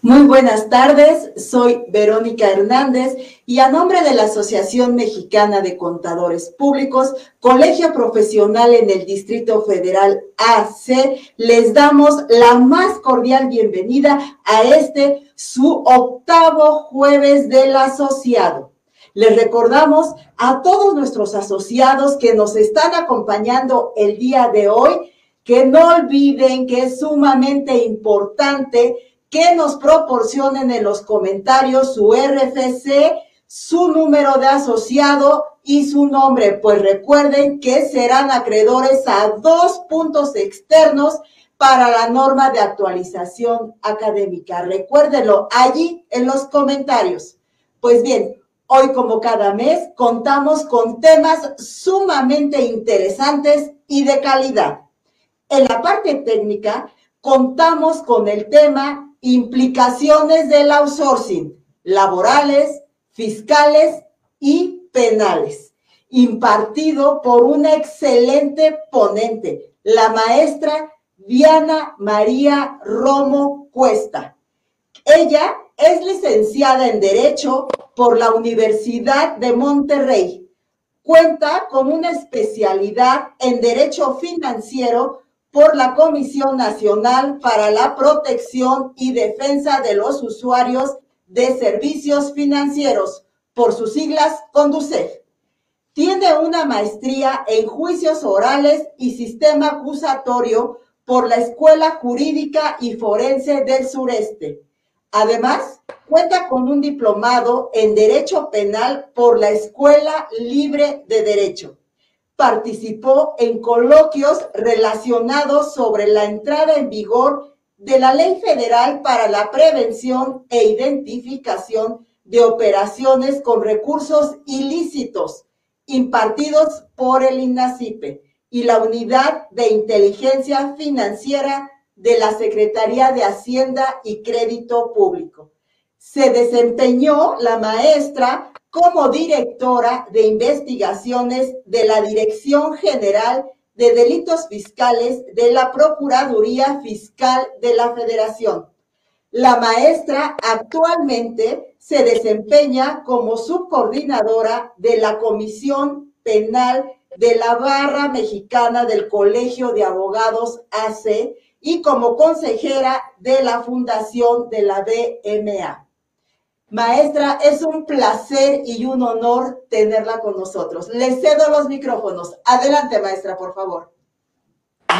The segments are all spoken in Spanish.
Muy buenas tardes, soy Verónica Hernández y a nombre de la Asociación Mexicana de Contadores Públicos, Colegio Profesional en el Distrito Federal AC, les damos la más cordial bienvenida a este su octavo jueves del asociado. Les recordamos a todos nuestros asociados que nos están acompañando el día de hoy que no olviden que es sumamente importante que nos proporcionen en los comentarios su RFC, su número de asociado y su nombre, pues recuerden que serán acreedores a dos puntos externos para la norma de actualización académica. Recuérdenlo allí en los comentarios. Pues bien, hoy como cada mes contamos con temas sumamente interesantes y de calidad. En la parte técnica contamos con el tema implicaciones del outsourcing laborales, fiscales y penales, impartido por una excelente ponente, la maestra Diana María Romo Cuesta. Ella es licenciada en Derecho por la Universidad de Monterrey. Cuenta con una especialidad en Derecho Financiero por la Comisión Nacional para la Protección y Defensa de los Usuarios de Servicios Financieros, por sus siglas CONDUCEF. Tiene una maestría en juicios orales y sistema acusatorio por la Escuela Jurídica y Forense del Sureste. Además, cuenta con un diplomado en Derecho Penal por la Escuela Libre de Derecho participó en coloquios relacionados sobre la entrada en vigor de la Ley Federal para la Prevención e Identificación de Operaciones con Recursos Ilícitos, impartidos por el INACIPE y la Unidad de Inteligencia Financiera de la Secretaría de Hacienda y Crédito Público. Se desempeñó la maestra como directora de investigaciones de la Dirección General de Delitos Fiscales de la Procuraduría Fiscal de la Federación. La maestra actualmente se desempeña como subcoordinadora de la Comisión Penal de la Barra Mexicana del Colegio de Abogados AC y como consejera de la Fundación de la BMA. Maestra, es un placer y un honor tenerla con nosotros. Le cedo los micrófonos. Adelante, maestra, por favor.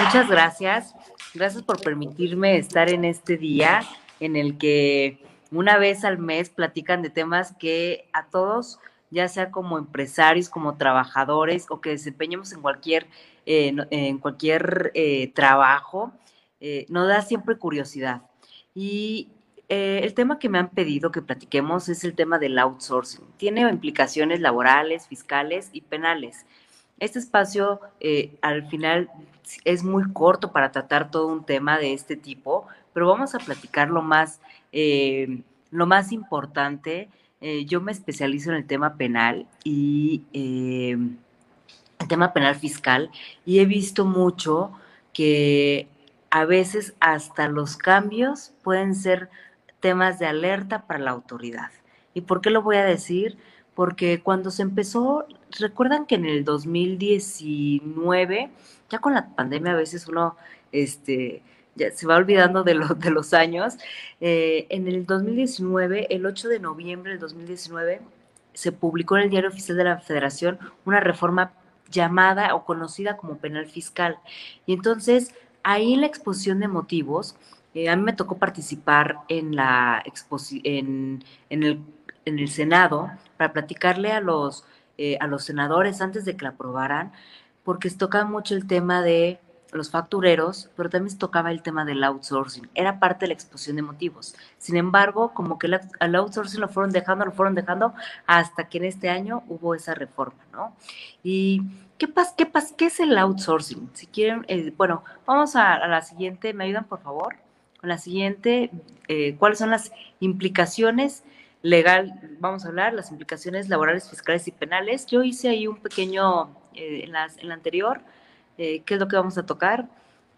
Muchas gracias. Gracias por permitirme estar en este día en el que una vez al mes platican de temas que a todos, ya sea como empresarios, como trabajadores o que desempeñemos en cualquier, eh, en cualquier eh, trabajo, eh, nos da siempre curiosidad. Y eh, el tema que me han pedido que platiquemos es el tema del outsourcing. Tiene implicaciones laborales, fiscales y penales. Este espacio eh, al final es muy corto para tratar todo un tema de este tipo, pero vamos a platicar lo más, eh, lo más importante. yo me especializo en el tema penal y el tema penal fiscal y he visto mucho que a veces hasta los cambios pueden ser temas de alerta para la autoridad. ¿Y por qué lo voy a decir? Porque cuando se empezó, recuerdan que en el 2019, ya con la pandemia a veces uno este, ya se va olvidando de, de los años, eh, en el 2019, el 8 de noviembre del 2019, se publicó en el Diario Oficial de la Federación una reforma llamada o conocida como penal fiscal. Y entonces, ahí en la exposición de motivos, eh, a mí me tocó participar en, la en, en, el, en el Senado para platicarle a los, eh, a los senadores antes de que la aprobaran, porque se tocaba mucho el tema de los factureros, pero también se tocaba el tema del outsourcing. Era parte de la exposición de motivos. Sin embargo, como que el outsourcing lo fueron dejando, lo fueron dejando, hasta que en este año hubo esa reforma, ¿no? Y ¿qué pasa? ¿Qué, pasa? ¿Qué es el outsourcing? Si quieren, eh, bueno, vamos a la siguiente. ¿Me ayudan, por favor? Con la siguiente, eh, cuáles son las implicaciones legal, vamos a hablar, las implicaciones laborales, fiscales y penales. Yo hice ahí un pequeño, eh, en, las, en la anterior, eh, ¿qué es lo que vamos a tocar?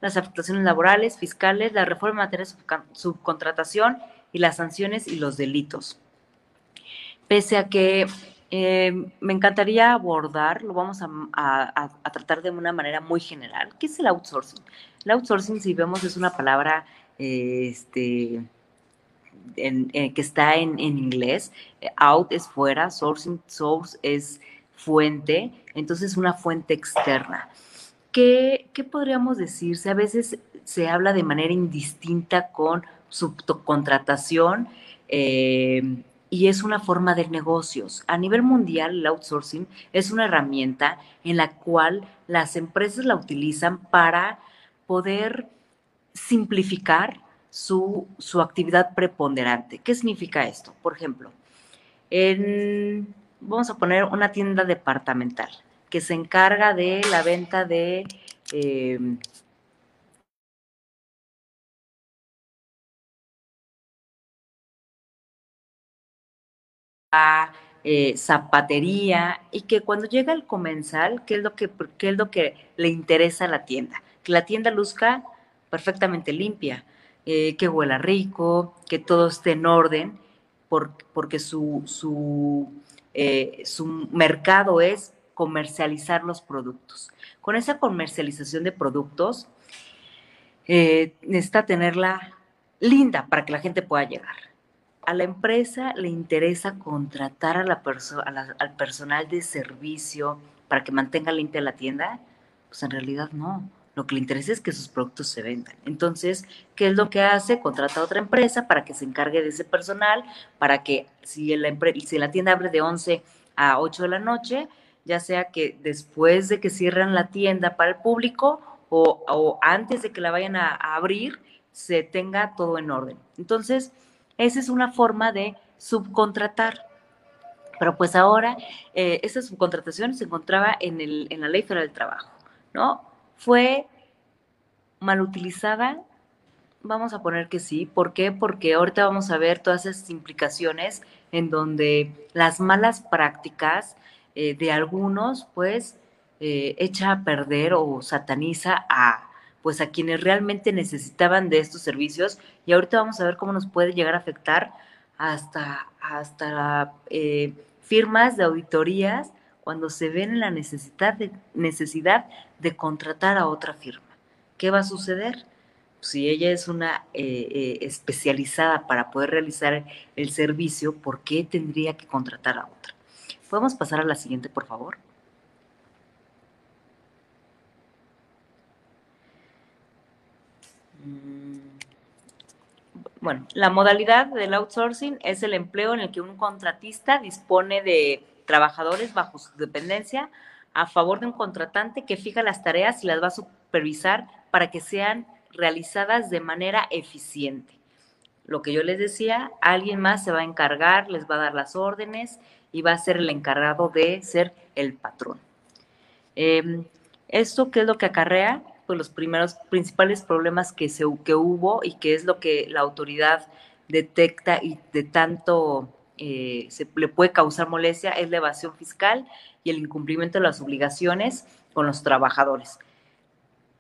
Las afectaciones laborales, fiscales, la reforma en materia de subcontratación y las sanciones y los delitos. Pese a que me encantaría abordar, lo vamos a, tratar de una manera muy general. ¿Qué es el outsourcing? El outsourcing, si vemos, es una palabra este, que está en, inglés. Out es fuera, sourcing, source es fuente, entonces una fuente externa. ¿Qué, ¿Qué, podríamos decirse? A veces se habla de manera indistinta con subcontratación eh, y es una forma de negocios. A nivel mundial, el outsourcing es una herramienta en la cual las empresas la utilizan para poder simplificar su, su actividad preponderante. ¿Qué significa esto? Por ejemplo, vamos a poner una tienda departamental que se encarga de la venta de eh, eh, zapatería y que cuando llega el comensal, ¿qué es, lo que, ¿qué es lo que le interesa a la tienda? Que la tienda luzca perfectamente limpia, eh, que huela rico, que todo esté en orden, porque su, su, su mercado es comercializar los productos. Con esa comercialización de productos, eh, necesita tenerla linda para que la gente pueda llegar. A la empresa le interesa contratar a la al personal de servicio para que mantenga limpia la tienda. Pues en realidad no. Lo que le interesa es que sus productos se vendan. Entonces, ¿qué es lo que hace? Contrata a otra empresa para que se encargue de ese personal, para que si la, si la tienda abre de 11 a 8 de la noche, ya sea que después de que cierran la tienda para el público o, antes de que la vayan a, abrir, se tenga todo en orden. Entonces, esa es una forma de subcontratar. Pero pues ahora, eh, esa subcontratación se encontraba en, el, en la Ley Federal del Trabajo, ¿no? Fue mal utilizada, vamos a poner que sí. ¿Por qué? Porque ahorita vamos a ver todas esas implicaciones en donde las malas prácticas eh, de algunos, pues, eh, echa a perder o sataniza a pues a quienes realmente necesitaban de estos servicios y ahorita vamos a ver cómo nos puede llegar a afectar hasta, hasta eh, firmas de auditorías cuando se ven en la necesidad de, necesidad de contratar a otra firma. ¿Qué va a suceder? Si ella es una especializada para poder realizar el servicio, ¿por qué tendría que contratar a otra? ¿Podemos pasar a la siguiente, por favor? Mm, bueno, la modalidad del outsourcing es el empleo en el que un contratista dispone de trabajadores bajo su dependencia a favor de un contratante que fija las tareas y las va a supervisar para que sean realizadas de manera eficiente. Lo que yo les decía, alguien más se va a encargar, les va a dar las órdenes y va a ser el encargado de ser el patrón. Em, ¿Esto qué es lo que acarrea? Pues los primeros principales problemas que, se, que hubo y que es lo que la autoridad detecta y de tanto eh, se le puede causar molestia es la evasión fiscal y el incumplimiento de las obligaciones con los trabajadores.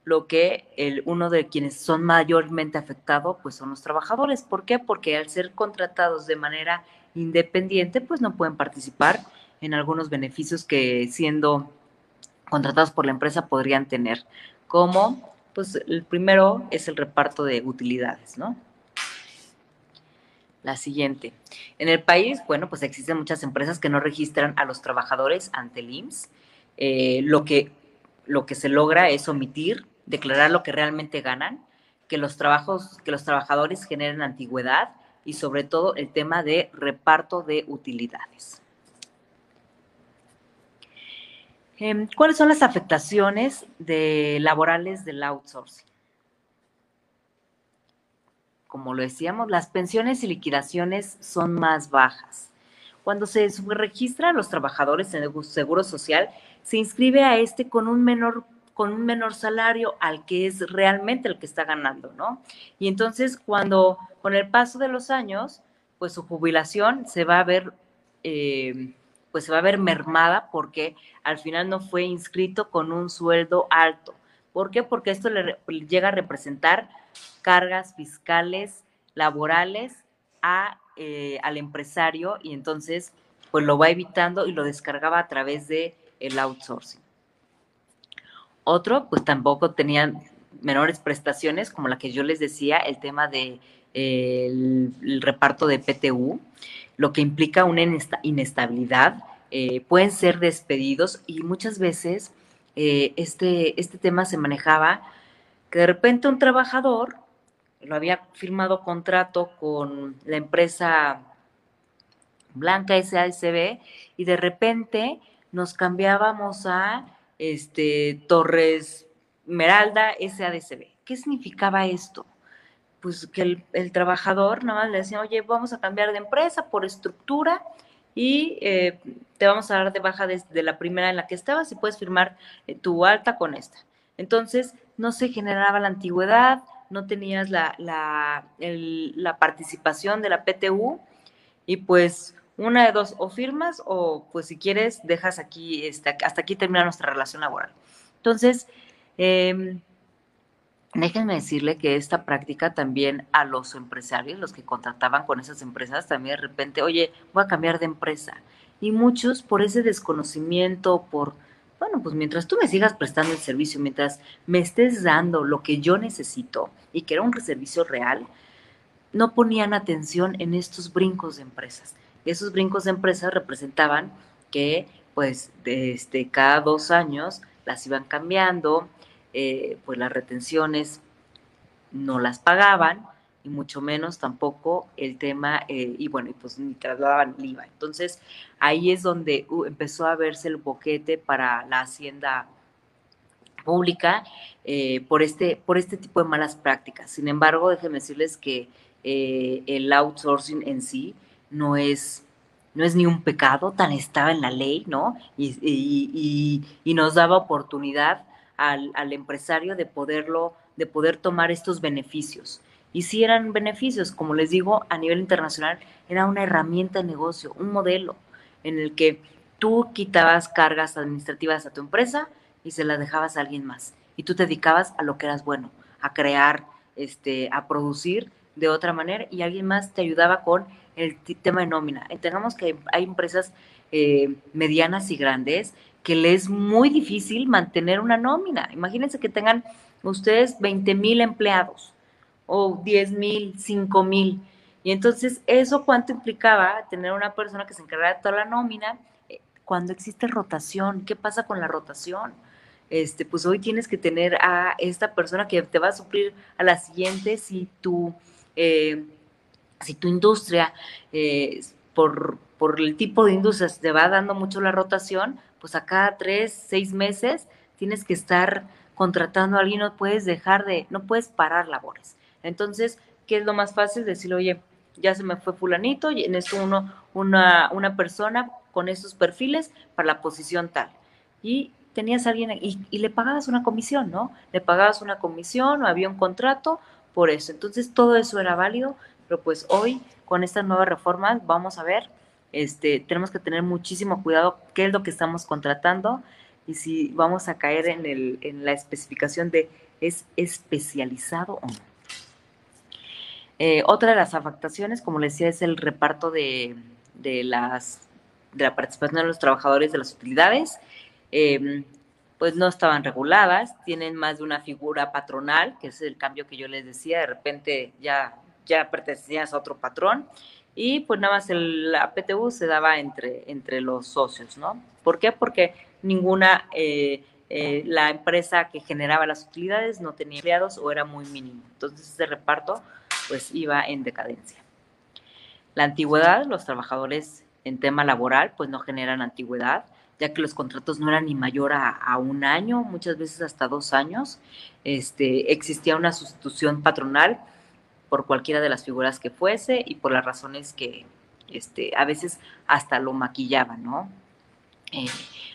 Lo que el, uno de quienes son mayormente afectados pues son los trabajadores. ¿Por qué? Porque al ser contratados de manera independiente, pues no pueden participar en algunos beneficios que siendo contratados por la empresa podrían tener, como pues el primero es el reparto de utilidades, ¿no? La siguiente. En el país, bueno, pues existen muchas empresas que no registran a los trabajadores ante el IMSS. Eh, lo, que, lo que se logra es omitir, declarar lo que realmente ganan, que los, trabajos, que los trabajadores generen antigüedad y sobre todo el tema de reparto de utilidades. Em, ¿Cuáles son las afectaciones laborales del outsourcing? Como lo decíamos, las pensiones y liquidaciones son más bajas. Cuando se registran los trabajadores en el Seguro Social, se inscribe a este con un menor con un menor salario al que es realmente el que está ganando, ¿no? Y entonces cuando con el paso de los años, pues su jubilación se va a ver, eh, pues se va a ver mermada porque al final no fue inscrito con un sueldo alto. ¿Por qué? Porque esto le, llega a representar cargas fiscales, laborales a, eh, al empresario y entonces pues lo va evitando y lo descargaba a través de el outsourcing. Otro, pues tampoco tenían menores prestaciones, como la que yo les decía, el tema de el, reparto de PTU, lo que implica una inestabilidad. Eh, pueden ser despedidos y muchas veces eh, este, este tema se manejaba que de repente un trabajador lo había firmado contrato con la empresa Blanca SASB y de repente nos cambiábamos a este, Torres Meralda SADCB. ¿Qué significaba esto? Pues que el, trabajador nada más le decía, oye, vamos a cambiar de empresa por estructura y eh, te vamos a dar de baja desde la primera en la que estabas y puedes firmar eh, tu alta con esta. Entonces, no se generaba la antigüedad, no tenías la, la, participación de la PTU y pues una de dos, o firmas o pues si quieres dejas aquí, este, hasta aquí termina nuestra relación laboral. Entonces, eh, déjenme decirle que esta práctica también a los empresarios, los que contrataban con esas empresas, también de repente, oye, voy a cambiar de empresa. Y muchos por ese desconocimiento, por, bueno, pues mientras tú me sigas prestando el servicio, mientras me estés dando lo que yo necesito y que era un servicio real, no ponían atención en estos brincos de empresas. Esos brincos de empresas representaban que pues este, cada dos años las iban cambiando, eh, pues las retenciones no las pagaban y mucho menos tampoco el tema, eh, y bueno, y pues ni trasladaban el IVA. Entonces ahí es donde uh, empezó a verse el boquete para la hacienda pública eh, por, este, por este tipo de malas prácticas. Sin embargo, déjenme decirles que el outsourcing en sí, no es, no es ni un pecado, tan estaba en la ley, ¿no? Y, nos daba oportunidad al, empresario de poderlo, de poder tomar estos beneficios. Y si eran beneficios, como les digo, a nivel internacional, era una herramienta de negocio, un modelo en el que tú quitabas cargas administrativas a tu empresa y se las dejabas a alguien más. Y tú te dedicabas a lo que eras bueno, a crear, este, a producir de otra manera y alguien más te ayudaba con el tema de nómina. Entendamos que hay empresas eh, medianas y grandes que les es muy difícil mantener una nómina. Imagínense que tengan ustedes 20 mil empleados o 10 mil, 5 mil. Y entonces, ¿eso cuánto implicaba tener una persona que se encargara de toda la nómina? Eh, cuando existe rotación, ¿qué pasa con la rotación? Este, pues hoy tienes que tener a esta persona que te va a suplir a la siguiente si tú eh, si tu industria, eh, por, por el tipo de industria, te va dando mucho la rotación, pues a cada tres, seis meses tienes que estar contratando a alguien, no puedes dejar de, no puedes parar labores. Entonces, ¿qué es lo más fácil? Decirle, oye, ya se me fue fulanito, y en esto uno, una, una persona con estos perfiles para la posición tal. Y tenías a alguien y, le pagabas una comisión, ¿no? Le pagabas una comisión o había un contrato por eso. Entonces todo eso era válido, pero pues hoy con estas nuevas reformas vamos a ver, este, tenemos que tener muchísimo cuidado qué es lo que estamos contratando y si vamos a caer en, el, en la especificación de es especializado o no. Eh, otra de las afectaciones, como les decía, es el reparto de, de, las, de la participación de los trabajadores de las utilidades. Em, pues no estaban reguladas, tienen más de una figura patronal, que es el cambio que yo les decía, de repente ya, ya pertenecías a otro patrón, y pues nada más el, la PTU se daba entre, entre los socios, ¿no? ¿Por qué? Porque ninguna, eh, eh, la empresa que generaba las utilidades no tenía empleados o era muy mínimo, entonces ese reparto pues iba en decadencia. La antigüedad, los trabajadores en tema laboral pues no generan antigüedad, ya que los contratos no eran ni mayor a, un año, muchas veces hasta dos años. Este, existía una sustitución patronal por cualquiera de las figuras que fuese y por las razones que este, a veces hasta lo maquillaban, ¿no? Eh,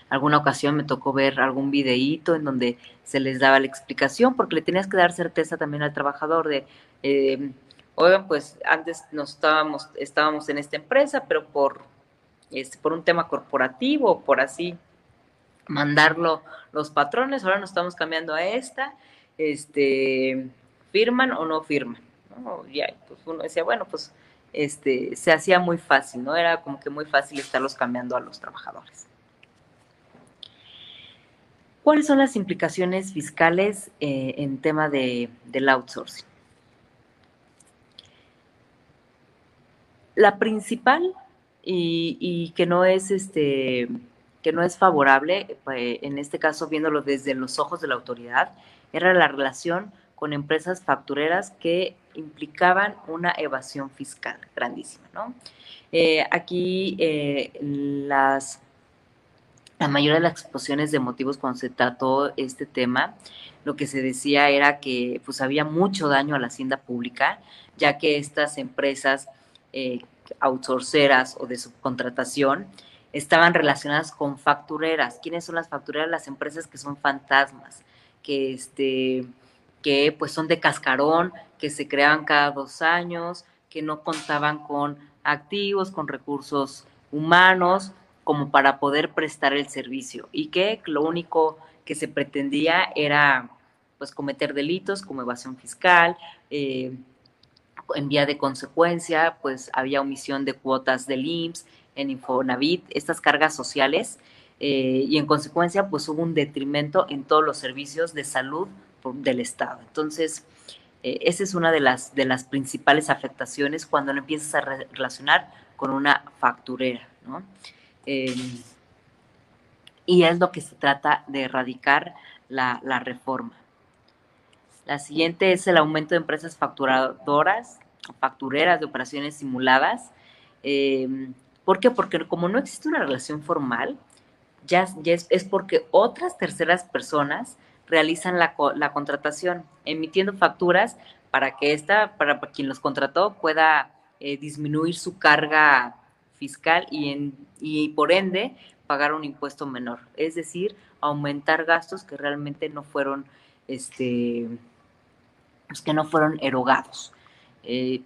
alguna ocasión me tocó ver algún videíto en donde se les daba la explicación porque le tenías que dar certeza también al trabajador de, eh, oigan, pues antes nos estábamos, estábamos en esta empresa, pero por este, por un tema corporativo, por así mandarlo los patrones, ahora nos estamos cambiando a esta, este, firman o no firman. ¿no? Ya, pues uno decía, bueno, pues este, se hacía muy fácil, ¿no? Era como que muy fácil estarlos cambiando a los trabajadores. ¿Cuáles son las implicaciones fiscales eh, en tema de, del outsourcing? La principal y, que no es este que no es favorable, pues, en este caso viéndolo desde los ojos de la autoridad, era la relación con empresas factureras que implicaban una evasión fiscal grandísima, ¿no? Eh, aquí eh, las la mayoría de las exposiciones de motivos cuando se trató este tema, lo que se decía era que pues había mucho daño a la hacienda pública, ya que estas empresas eh, outsourceras o de subcontratación estaban relacionadas con factureras. ¿Quiénes son las factureras? Las empresas que son fantasmas, que este que pues son de cascarón, que se creaban cada dos años, que no contaban con activos, con recursos humanos, como para poder prestar el servicio y que lo único que se pretendía era pues cometer delitos como evasión fiscal, eh, en vía de consecuencia, pues había omisión de cuotas del IMSS, en Infonavit, estas cargas sociales, eh, y en consecuencia, pues hubo un detrimento en todos los servicios de salud del Estado. Entonces, eh, esa es una de las, de las principales afectaciones cuando lo empiezas a relacionar con una facturera, ¿no? Em, y es lo que se trata de erradicar la, reforma. La siguiente es el aumento de empresas facturadoras, factureras de operaciones simuladas. Em, ¿Por qué? Porque como no existe una relación formal, ya, es, porque otras terceras personas realizan la, contratación, emitiendo facturas para que esta, para quien los contrató, pueda eh, disminuir su carga fiscal y, en, y por ende pagar un impuesto menor, es decir, aumentar gastos que realmente no fueron, este, pues que no fueron erogados. Eh,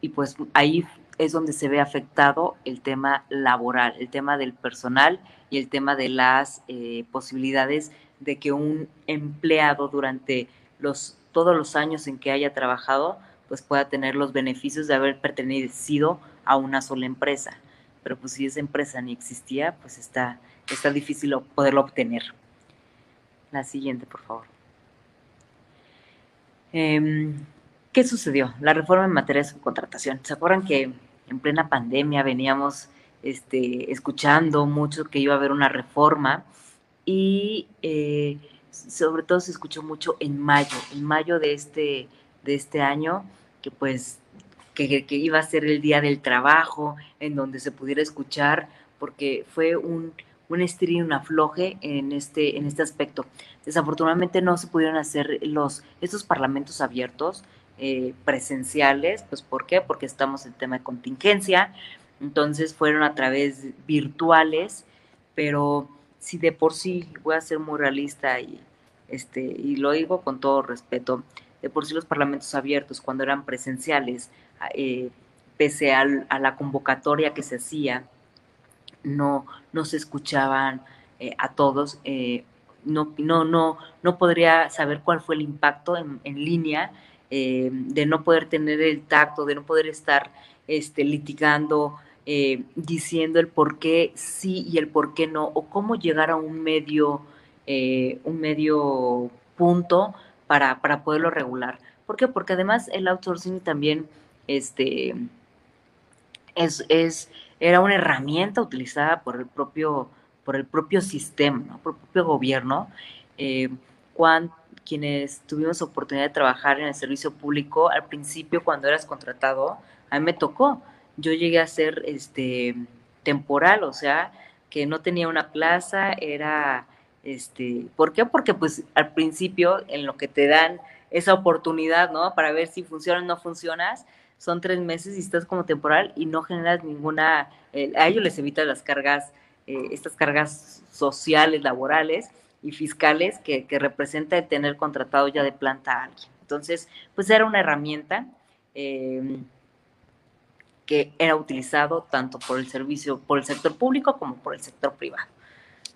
y pues ahí es donde se ve afectado el tema laboral, el tema del personal y el tema de las eh, posibilidades de que un empleado durante los, todos los años en que haya trabajado, pues pueda tener los beneficios de haber pertenecido a una sola empresa pero pues si esa empresa ni existía, pues está, está difícil poderlo obtener. La siguiente, por favor. Em, ¿Qué sucedió? La reforma en materia de subcontratación. ¿Se acuerdan que en plena pandemia veníamos este, escuchando mucho que iba a haber una reforma? Y eh, sobre todo se escuchó mucho en mayo, en mayo de este, de este año, que pues que, iba a ser el día del trabajo, en donde se pudiera escuchar, porque fue un, un estir y un afloje en este, en este aspecto. Desafortunadamente no se pudieron hacer los, estos parlamentos abiertos eh, presenciales, pues ¿por qué? Porque estamos en tema de contingencia, entonces fueron a través virtuales, pero si de por sí, voy a ser muy realista y, este, y lo digo con todo respeto, de por sí los parlamentos abiertos cuando eran presenciales eh, pese a, la convocatoria que se hacía, no, no se escuchaban eh, a todos. Eh, no, no, no, no podría saber cuál fue el impacto en, línea de no poder tener el tacto, de no poder estar este, litigando, diciendo el por qué sí y el por qué no, o cómo llegar a un medio, un medio punto para, para poderlo regular. ¿Por qué? Porque además el outsourcing también este, es, era una herramienta utilizada por el propio, por el propio sistema, por el propio gobierno. Eh, quienes tuvimos oportunidad de trabajar en el servicio público, al principio cuando eras contratado, a mí me tocó. Yo llegué a ser este, temporal, o sea, que no tenía una plaza, era, este, ¿por qué? Porque pues al principio en lo que te dan esa oportunidad, ¿no? Para ver si funciona o no funcionas, son tres meses y estás como temporal y no generas ninguna, a ellos les evitas las cargas, eh, estas cargas sociales, laborales y fiscales que, representa el tener contratado ya de planta a alguien. Entonces, pues era una herramienta em, que era utilizado tanto por el servicio, por el sector público como por el sector privado.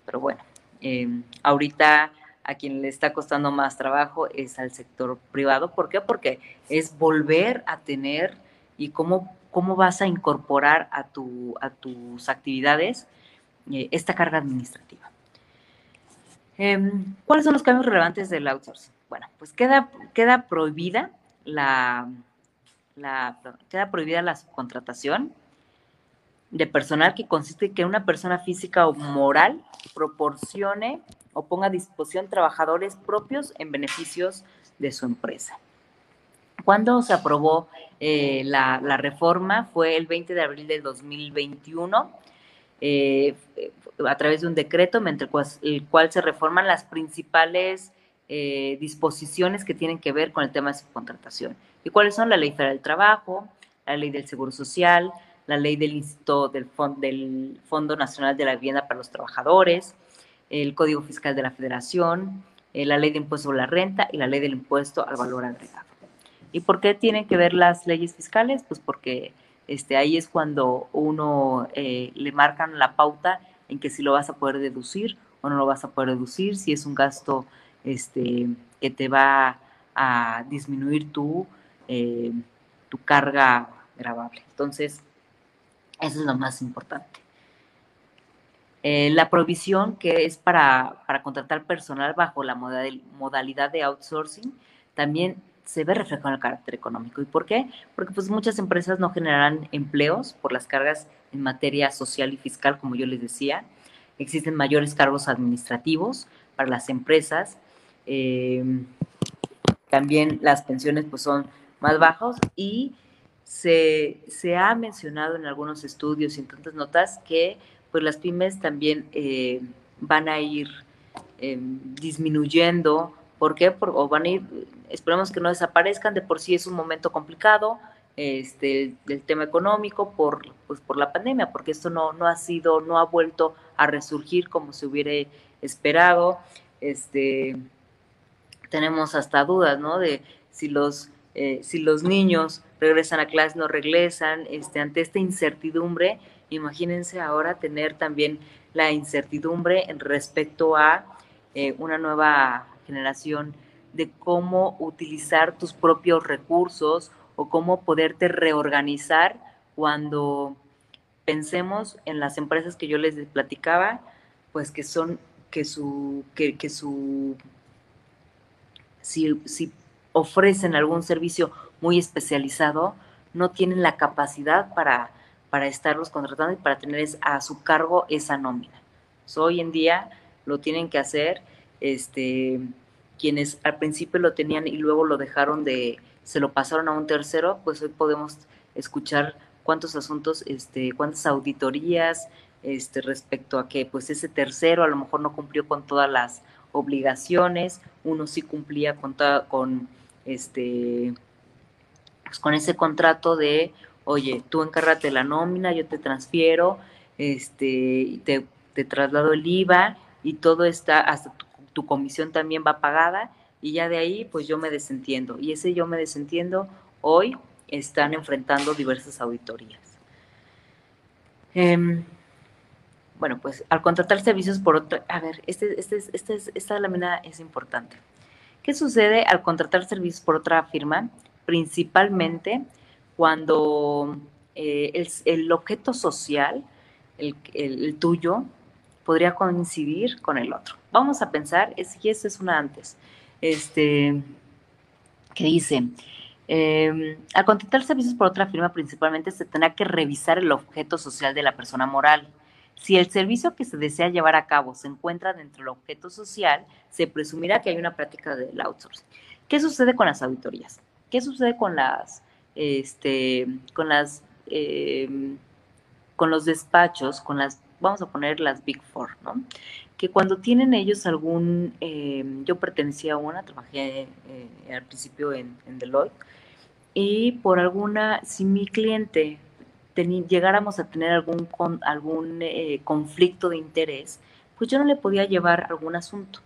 Pero bueno, em, ahorita a quien le está costando más trabajo es al sector privado. ¿Por qué? Porque es volver a tener y cómo, cómo vas a incorporar a, tu, a tus actividades eh, esta carga administrativa. Em, ¿Cuáles son los cambios relevantes del outsourcing? Bueno, pues queda, queda prohibida la, queda prohibida la subcontratación de personal que consiste en que una persona física o moral proporcione o ponga a disposición trabajadores propios en beneficios de su empresa. Cuando se aprobó eh, la, reforma fue el 20 de abril del 2021, eh, a través de un decreto, mediante el cual, se reforman las principales eh, disposiciones que tienen que ver con el tema de subcontratación. ¿Y cuáles son? La Ley Federal del Trabajo, la Ley del Seguro Social, la Ley del Instituto del, del Fondo Nacional de la Vivienda para los Trabajadores, el Código Fiscal de la Federación, la Ley de Impuesto sobre la Renta y la Ley del Impuesto al Valor Agregado. ¿Y por qué tienen que ver las leyes fiscales? Pues porque este, ahí es cuando uno eh, le marcan la pauta en que si lo vas a poder deducir o no lo vas a poder deducir, si es un gasto este, que te va a disminuir tu, eh, tu carga grabable. Entonces, eso es lo más importante. Eh, la provisión que es para, para, contratar personal bajo la modalidad de outsourcing también se ve reflejado en el carácter económico. ¿Y por qué? Porque pues muchas empresas no generarán empleos por las cargas en materia social y fiscal, como yo les decía. Existen mayores cargos administrativos para las empresas. Em, también las pensiones pues son más bajas y se, ha mencionado en algunos estudios y en tantas notas que pues las pymes también eh, van a ir em, disminuyendo ¿Por qué? o van a ir, esperemos que no desaparezcan, de por sí es un momento complicado, este, el, tema económico por, pues, por la pandemia, porque esto no, no ha sido, no ha vuelto a resurgir como se hubiera esperado. Este, tenemos hasta dudas, ¿no? De si los, eh, si los niños regresan a clase, no regresan, este, ante esta incertidumbre, imagínense ahora tener también la incertidumbre respecto a eh, una nueva generación de cómo utilizar tus propios recursos o cómo poderte reorganizar cuando pensemos en las empresas que yo les platicaba, pues que son, que su, que, que su, si, si ofrecen algún servicio muy especializado, no tienen la capacidad para, para estarlos contratando y para tener a su cargo esa nómina. hoy en día lo tienen que hacer este, quienes al principio lo tenían y luego lo dejaron de, se lo pasaron a un tercero, pues hoy podemos escuchar cuántos asuntos, este, cuántas auditorías este, respecto a que pues ese tercero a lo mejor no cumplió con todas las obligaciones, uno sí cumplía con, con este pues con ese contrato de oye, tú encárgate la nómina, yo te transfiero, este, te, traslado el IVA y todo está hasta tu tu comisión también va pagada y ya de ahí pues yo me desentiendo. Y ese yo me desentiendo hoy están enfrentando diversas auditorías. Em, bueno, pues al contratar servicios por otra, a ver, este, este, este, esta lámina es importante. ¿Qué sucede al contratar servicios por otra firma? Principalmente cuando eh, el, objeto social, el, el tuyo, podría coincidir con el otro. Vamos a pensar, y eso es una antes, este, que dice, em, al contratar servicios por otra firma, principalmente se tendrá que revisar el objeto social de la persona moral. Si el servicio que se desea llevar a cabo se encuentra dentro del objeto social, se presumirá que hay una práctica del outsourcing. ¿Qué sucede con las auditorías? ¿Qué sucede con las, este, con las, em, con los despachos, con las vamos a poner las Big Four, ¿no? Que cuando tienen ellos algún, em, yo pertenecía a una, trabajé eh, al principio en, Deloitte, y por alguna, si mi cliente llegáramos a tener algún, algún eh, conflicto de interés, pues yo no le podía llevar algún asunto.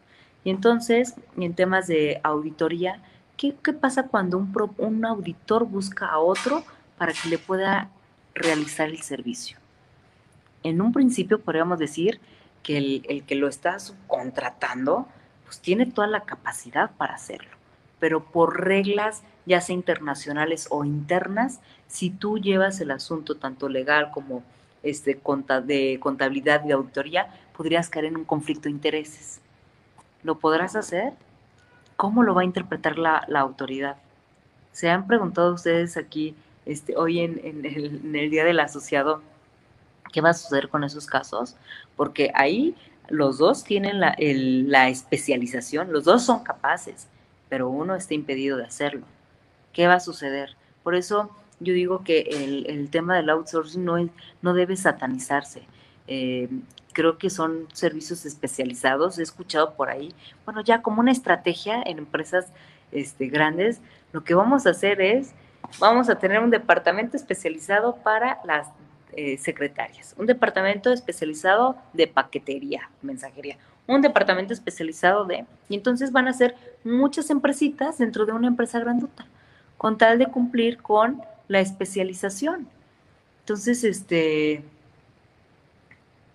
Y entonces, en temas de auditoría, ¿qué, qué pasa cuando un, un auditor busca a otro para que le pueda realizar el servicio? en un principio podríamos decir que el, que lo está subcontratando, pues tiene toda la capacidad para hacerlo. pero por reglas ya sea internacionales o internas, si tú llevas el asunto tanto legal como este, de contabilidad y auditoría, podrías caer en un conflicto de intereses. ¿Lo podrás hacer? ¿Cómo lo va a interpretar la, autoridad? ¿Se han preguntado ustedes aquí este, hoy en, el, Día del Asociado qué va a suceder con esos casos? Porque ahí los dos tienen la, especialización, los dos son capaces, pero uno está impedido de hacerlo. ¿Qué va a suceder? Por eso yo digo que el, tema del outsourcing no, no debe satanizarse. Eh, creo que son servicios especializados, he escuchado por ahí, bueno, ya como una estrategia en empresas este, grandes, lo que vamos a hacer es, vamos a tener un departamento especializado para las eh, secretarias, un departamento especializado de paquetería, mensajería, un departamento especializado de, y entonces van a ser muchas empresitas dentro de una empresa grandota, con tal de cumplir con la especialización. Entonces, este,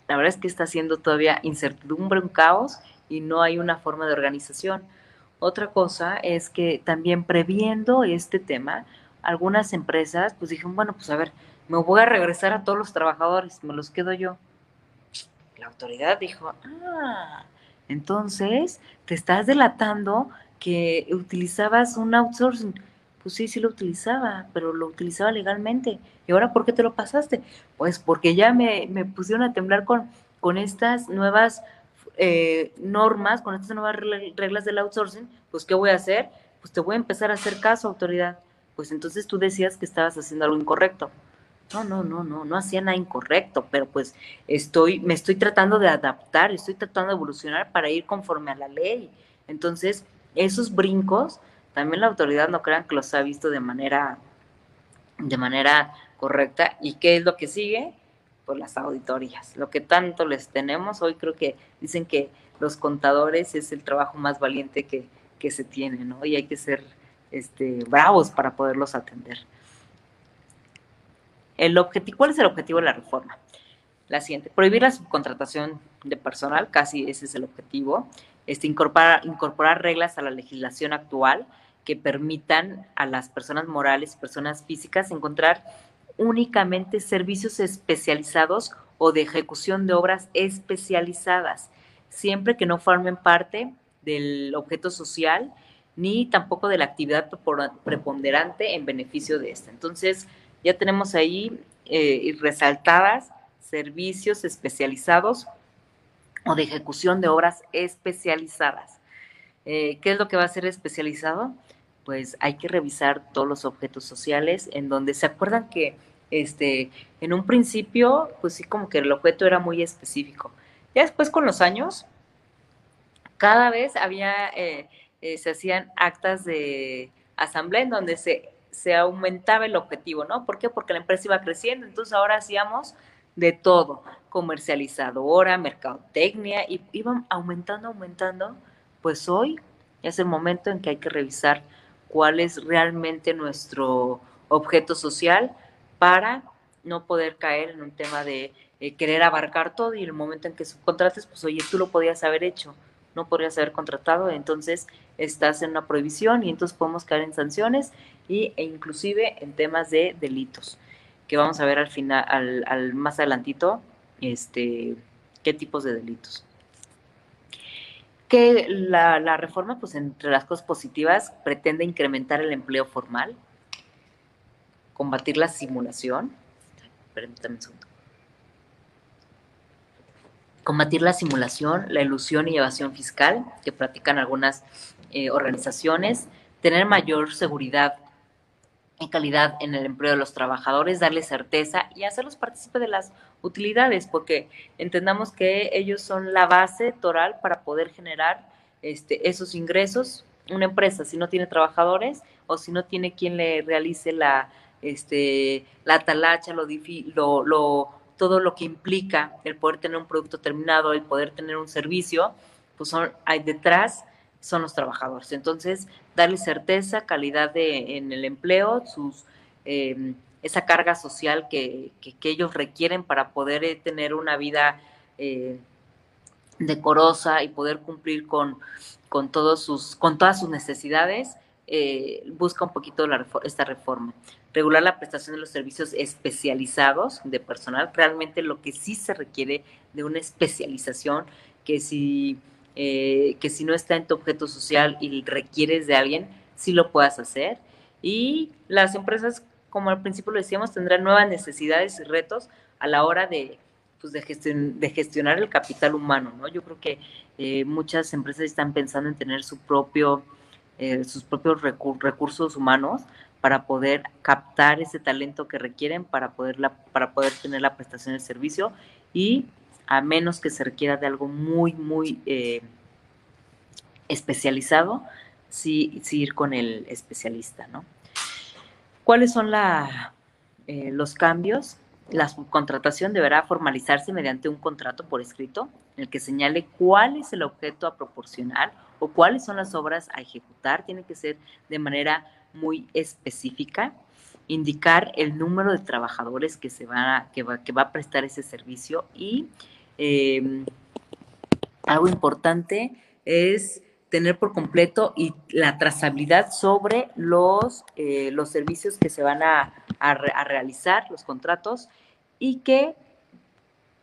la verdad es que está siendo todavía incertidumbre, un caos y no hay una forma de organización. Otra cosa es que también previendo este tema, algunas empresas pues dijeron, bueno, pues a ver, me voy a regresar a todos los trabajadores, me los quedo yo. La autoridad dijo, ah, entonces te estás delatando que utilizabas un outsourcing pues sí, sí lo utilizaba, pero lo utilizaba legalmente. ¿Y ahora por qué te lo pasaste? Pues porque ya me, pusieron a temblar con, con estas nuevas eh, normas, con estas nuevas reglas del outsourcing, pues ¿qué voy a hacer? Pues te voy a empezar a hacer caso, autoridad. Pues entonces tú decías que estabas haciendo algo incorrecto. No, no, no, no, no hacía nada incorrecto, pero pues estoy, me estoy tratando de adaptar, estoy tratando de evolucionar para ir conforme a la ley. Entonces, esos brincos también la autoridad no crean que los ha visto de manera, de manera correcta. ¿Y qué es lo que sigue? Pues las auditorías. Lo que tanto les tenemos, hoy creo que dicen que los contadores es el trabajo más valiente que, que se tiene, ¿no? Y hay que ser este, bravos para poderlos atender. El objetivo, ¿Cuál es el objetivo de la reforma? La siguiente, prohibir la subcontratación de personal, casi ese es el objetivo. Este, incorporar, incorporar reglas a la legislación actual que permitan a las personas morales y personas físicas encontrar únicamente servicios especializados o de ejecución de obras especializadas, siempre que no formen parte del objeto social ni tampoco de la actividad preponderante en beneficio de esta. Entonces, ya tenemos ahí eh, resaltadas servicios especializados o de ejecución de obras especializadas. Eh, ¿Qué es lo que va a ser especializado? Pues hay que revisar todos los objetos sociales en donde se acuerdan que este, en un principio, pues sí, como que el objeto era muy específico. Ya después con los años, cada vez había, eh, eh, se hacían actas de asamblea en donde se, se aumentaba el objetivo, ¿no? ¿Por qué? Porque la empresa iba creciendo, entonces ahora hacíamos de todo, comercializadora, mercadotecnia, y iban aumentando, aumentando, pues hoy es el momento en que hay que revisar cuál es realmente nuestro objeto social para no poder caer en un tema de eh, querer abarcar todo y el momento en que subcontrates, pues oye, tú lo podías haber hecho, no podrías haber contratado, entonces estás en una prohibición y entonces podemos caer en sanciones y, e inclusive en temas de delitos, que vamos a ver al final, al, al más adelantito, este, qué tipos de delitos que la, reforma, pues entre las cosas positivas, pretende incrementar el empleo formal, combatir la simulación, permítanme un segundo, combatir la simulación, la ilusión y evasión fiscal que practican algunas eh, organizaciones, tener mayor seguridad calidad en el empleo de los trabajadores, darles certeza y hacerlos partícipes de las utilidades, porque entendamos que ellos son la base toral para poder generar este, esos ingresos. Una empresa, si no tiene trabajadores o si no tiene quien le realice la, este, la talacha, lo, lo, lo, todo lo que implica el poder tener un producto terminado, el poder tener un servicio, pues son, hay detrás son los trabajadores. Entonces, darle certeza, calidad de, en el empleo, sus, em, esa carga social que, ellos requieren para poder eh, tener una vida eh, decorosa y poder cumplir con, con, todos sus, con todas sus necesidades, eh, busca un poquito esta reforma. Regular la prestación de los servicios especializados de personal, realmente lo que sí se requiere de una especialización, que si, eh, que si no está en tu objeto social y requieres de alguien, sí lo puedas hacer. Y las empresas, como al principio lo decíamos, tendrán nuevas necesidades y retos a la hora de, pues de, de gestionar el capital humano, ¿no? Yo creo que eh, muchas empresas están pensando en tener su propio eh, sus propios recursos humanos para poder captar ese talento que requieren para poder, para poder tener la prestación de servicio y a menos que se requiera de algo muy, muy eh, especializado, sí, ir con el especialista, ¿no? ¿Cuáles son la, eh, los cambios? La subcontratación deberá formalizarse mediante un contrato por escrito en el que señale cuál es el objeto a proporcionar o cuáles son las obras a ejecutar. Tiene que ser de manera muy específica. Indicar el número de trabajadores que, se va, que, va, que va a prestar ese servicio y em, algo importante es tener por completo y la trazabilidad sobre los, eh, los servicios que se van a, a, realizar, los contratos, y que,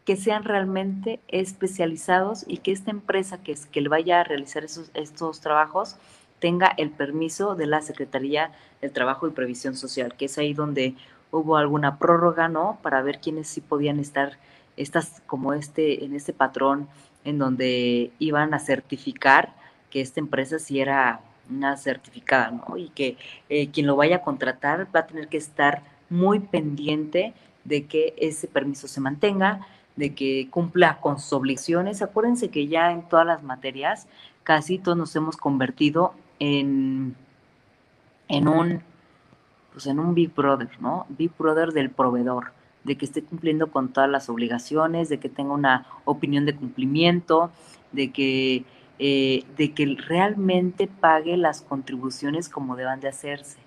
que sean realmente especializados y que esta empresa que, que le vaya a realizar esos, estos trabajos tenga el permiso de la Secretaría del Trabajo y Previsión Social, que es ahí donde hubo alguna prórroga, ¿no? Para ver quiénes sí podían estar, estas como este, en este patrón en donde iban a certificar que esta empresa sí era una certificada, ¿no? Y que eh, quien lo vaya a contratar va a tener que estar muy pendiente de que ese permiso se mantenga, de que cumpla con sus obligaciones. Acuérdense que ya en todas las materias casi todos nos hemos convertido en, en un pues en un Big Brother, ¿no? Big Brother del proveedor, de que esté cumpliendo con todas las obligaciones, de que tenga una opinión de cumplimiento, de que, eh, de que realmente pague las contribuciones como deban de hacerse.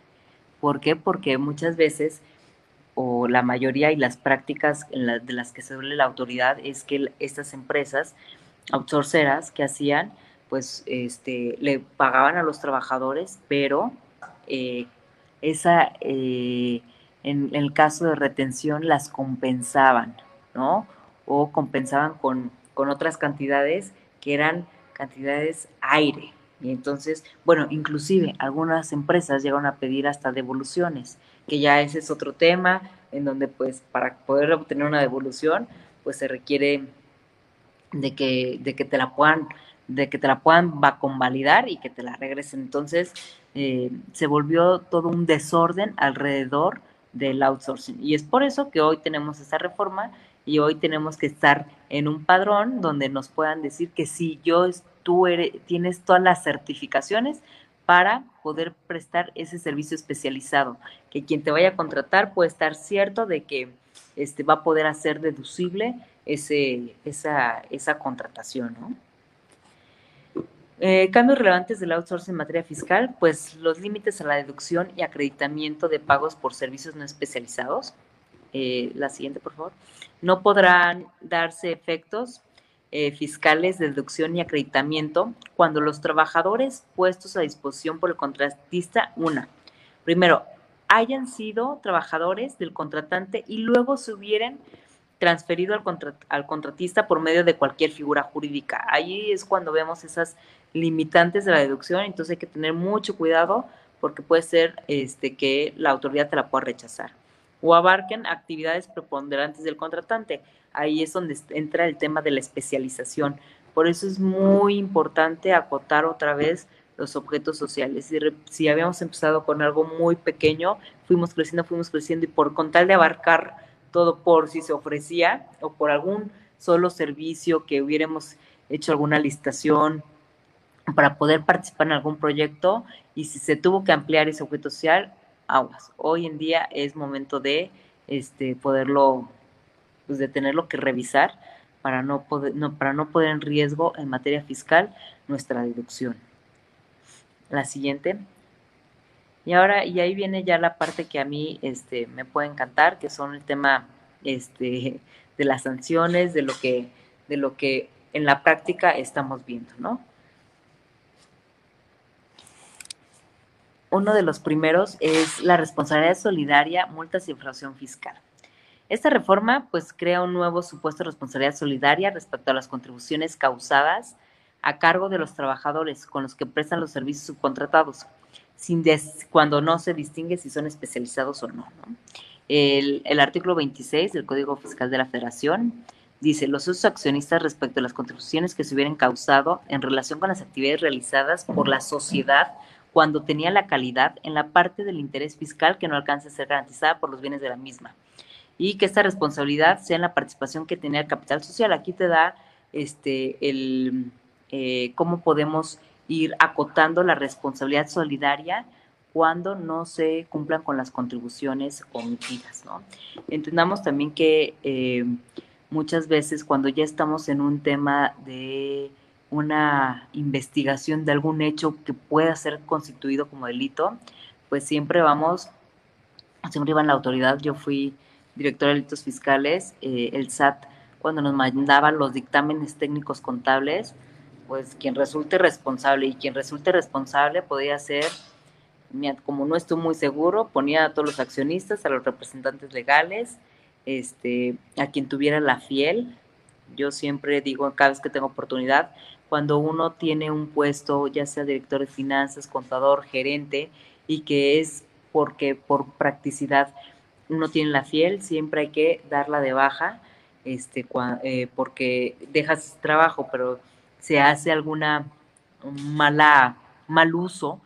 ¿Por qué? Porque muchas veces o la mayoría y las prácticas de las que se duele la autoridad es que estas empresas outsourceras que hacían, pues este, le pagaban a los trabajadores, pero eh, esa, eh, en, el caso de retención las compensaban, ¿no? O compensaban con, con otras cantidades que eran cantidades aire. Y entonces, bueno, inclusive algunas empresas llegaron a pedir hasta devoluciones que ya ese es otro tema, en donde pues para poder obtener una devolución, pues se requiere de que, de que te la puedan, de que te la puedan va convalidar y que te la regresen. Entonces, eh, se volvió todo un desorden alrededor del outsourcing. Y es por eso que hoy tenemos esa reforma y hoy tenemos que estar en un padrón donde nos puedan decir que si yo, tú eres, tienes todas las certificaciones, para poder prestar ese servicio especializado, que quien te vaya a contratar puede estar cierto de que este, va a poder hacer deducible ese, esa, esa contratación, ¿no? Eh, cambios relevantes del outsourcing en materia fiscal, pues los límites a la deducción y acreditamiento de pagos por servicios no especializados. Eh, la siguiente, por favor. No podrán darse efectos eh, fiscales de deducción y acreditamiento cuando los trabajadores puestos a disposición por el contratista, una, primero, hayan sido trabajadores del contratante y luego se hubieran transferido al, al contratista por medio de cualquier figura jurídica. Ahí es cuando vemos esas limitantes de la deducción, entonces hay que tener mucho cuidado porque puede ser este, que la autoridad te la pueda rechazar. O abarquen actividades preponderantes del contratante ahí es donde entra el tema de la especialización. Por eso es muy importante acotar otra vez los objetos sociales. Si, si habíamos empezado con algo muy pequeño, fuimos creciendo, fuimos creciendo y por con tal de abarcar todo por si se ofrecía o por algún solo servicio que hubiéramos hecho alguna licitación para poder participar en algún proyecto y si se tuvo que ampliar ese objeto social, aguas. Hoy en día es momento de este, poderlo pues de tenerlo que revisar para no, poder, no, para no poner en riesgo en materia fiscal nuestra deducción. La siguiente. Y ahora, y ahí viene ya la parte que a mí este, me puede encantar, que son el tema este, de las sanciones, de lo que, de lo que en la práctica estamos viendo, ¿no? Uno de los primeros es la responsabilidad solidaria, multas y infracción fiscal. Esta reforma pues crea un nuevo supuesto de responsabilidad solidaria respecto a las contribuciones causadas a cargo de los trabajadores con los que prestan los servicios subcontratados, sin cuando no se distingue si son especializados o no. El, el, artículo 26 del Código Fiscal de la Federación dice, los usos accionistas respecto a las contribuciones que se hubieran causado en relación con las actividades realizadas por la sociedad cuando tenía la calidad en la parte del interés fiscal que no alcance a ser garantizada por los bienes de la misma. Y que esta responsabilidad sea en la participación que tenía el capital social. Aquí te da este, el, eh, cómo podemos ir acotando la responsabilidad solidaria cuando no se cumplan con las contribuciones omitidas. ¿no? Entendamos también que eh, muchas veces cuando ya estamos en un tema de una investigación de algún hecho que pueda ser constituido como delito, pues siempre vamos, siempre iba en la autoridad, yo fui directora de delitos fiscales, eh, el SAT cuando nos mandaba los dictámenes técnicos contables, pues quien resulte responsable y quien resulte responsable podía ser, como no estoy muy seguro, ponía a todos los accionistas, a los representantes legales, este, a quien tuviera la fiel. Yo siempre digo, cada vez que tengo oportunidad, cuando uno tiene un puesto, ya sea director de finanzas, contador, gerente, y que es porque por practicidad uno tiene la fiel, siempre hay que darla de baja, este, eh, porque dejas trabajo, pero se hace alguna mala, mal uso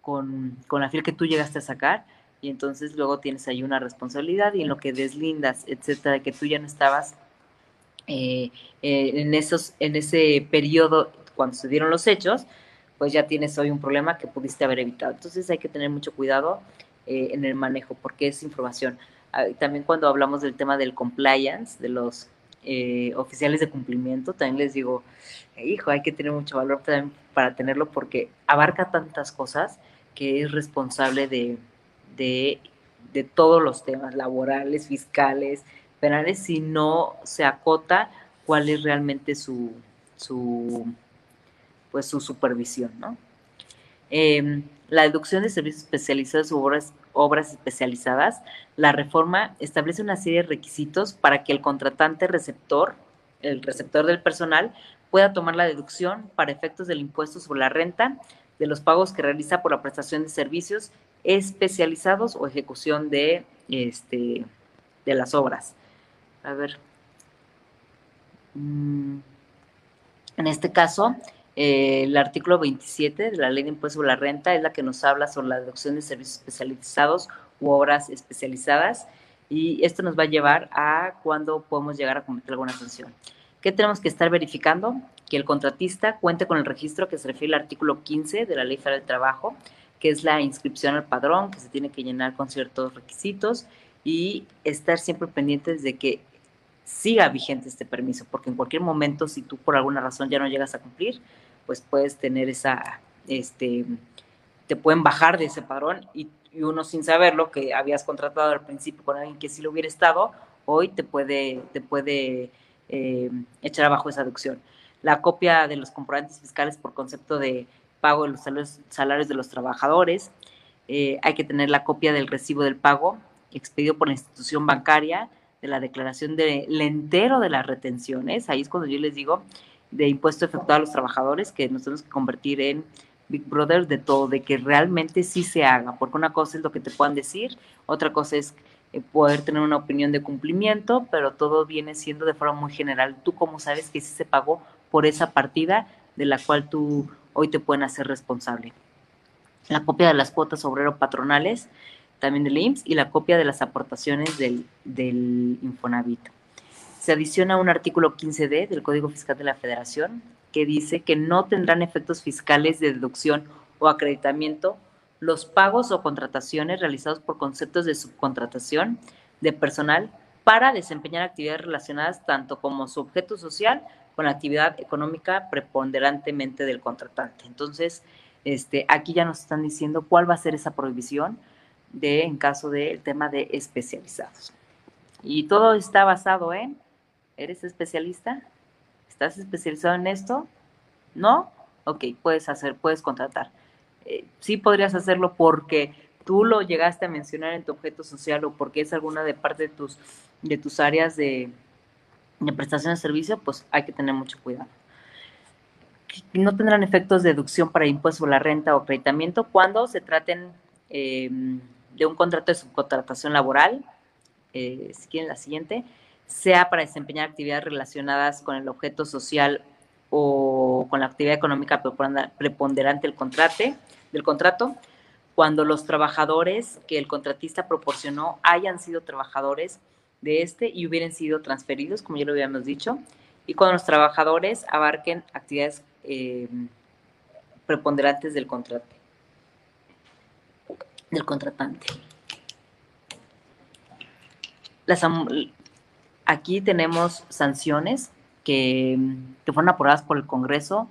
con, con la fiel que tú llegaste a sacar, y entonces luego tienes ahí una responsabilidad y en lo que deslindas, etcétera, que tú ya no estabas eh, eh, en, esos, en ese periodo cuando se dieron los hechos, pues ya tienes hoy un problema que pudiste haber evitado. Entonces hay que tener mucho cuidado eh, en el manejo porque es información. Ah, también cuando hablamos del tema del compliance, de los oficiales de cumplimiento, también les digo, hijo, hay que tener mucho valor también para tenerlo porque abarca tantas cosas que es responsable de, de, de todos los temas laborales, fiscales, penales si no se acota cuál es realmente su, su pues su supervisión, ¿no? Em, la deducción de servicios especializados u obras, obras especializadas, la reforma establece una serie de requisitos para que el contratante receptor, el receptor del personal, pueda tomar la deducción para efectos del impuesto sobre la renta de los pagos que realiza por la prestación de servicios especializados o ejecución de, este, de las obras a ver, mm, en este caso, eh, el artículo 27 de la Ley de Impuesto sobre la Renta es la que nos habla sobre la deducción de servicios especializados u obras especializadas y esto nos va a llevar a cuándo podemos llegar a cometer alguna sanción. ¿Qué tenemos que estar verificando? Que el contratista cuente con el registro que se refiere al artículo 15 de la Ley Federal del Trabajo, que es la inscripción al padrón, que se tiene que llenar con ciertos requisitos y estar siempre pendientes de que siga vigente este permiso, porque en cualquier momento, si tú por alguna razón ya no llegas a cumplir, pues puedes tener esa, este, te pueden bajar de ese padrón y, uno sin saberlo, que habías contratado al principio con alguien que sí lo hubiera estado, hoy te puede, te puede eh, echar abajo esa deducción. La copia de los comprobantes fiscales por concepto de pago de los salarios, de los trabajadores, eh, hay que tener la copia del recibo del pago expedido por la institución bancaria, de la declaración del entero de las retenciones. Ahí es cuando yo les digo de impuesto efectuado a los trabajadores que nos tenemos que convertir en Big Brother de todo, de que realmente sí se haga, porque una cosa es lo que te puedan decir, otra cosa es eh, poder tener una opinión de cumplimiento, pero todo viene siendo de forma muy general. Tú cómo sabes que sí se pagó por esa partida de la cual tú hoy te pueden hacer responsable. La copia de las cuotas obrero patronales también del IMSS y la copia de las aportaciones del, del Infonavit. Se adiciona un artículo 15D del Código Fiscal de la Federación que dice que no tendrán efectos fiscales de deducción o acreditamiento los pagos o contrataciones realizados por conceptos de subcontratación de personal para desempeñar actividades relacionadas tanto como su objeto social con la actividad económica preponderantemente del contratante. Entonces, este, aquí ya nos están diciendo cuál va a ser esa prohibición de en caso del tema de especializados. Y todo está basado en, ¿eres especialista? ¿Estás especializado en esto? ¿No? Ok, puedes hacer, puedes contratar. eh, sí podrías hacerlo porque tú lo llegaste a mencionar en tu objeto social o porque es alguna de parte de tus, de tus áreas de, de prestación de servicio, pues hay que tener mucho cuidado. No tendrán efectos de deducción para impuesto a la renta o acreditamiento cuando se traten em, de un contrato de subcontratación laboral, eh, si quieren la siguiente, sea para desempeñar actividades relacionadas con el objeto social o con la actividad económica preponderante del contrato, del contrato, cuando los trabajadores que el contratista proporcionó hayan sido trabajadores de este y hubieran sido transferidos, como ya lo habíamos dicho, y cuando los trabajadores abarquen actividades eh, preponderantes del contrato, del contratante. Las, aquí tenemos sanciones que, fueron aprobadas por el Congreso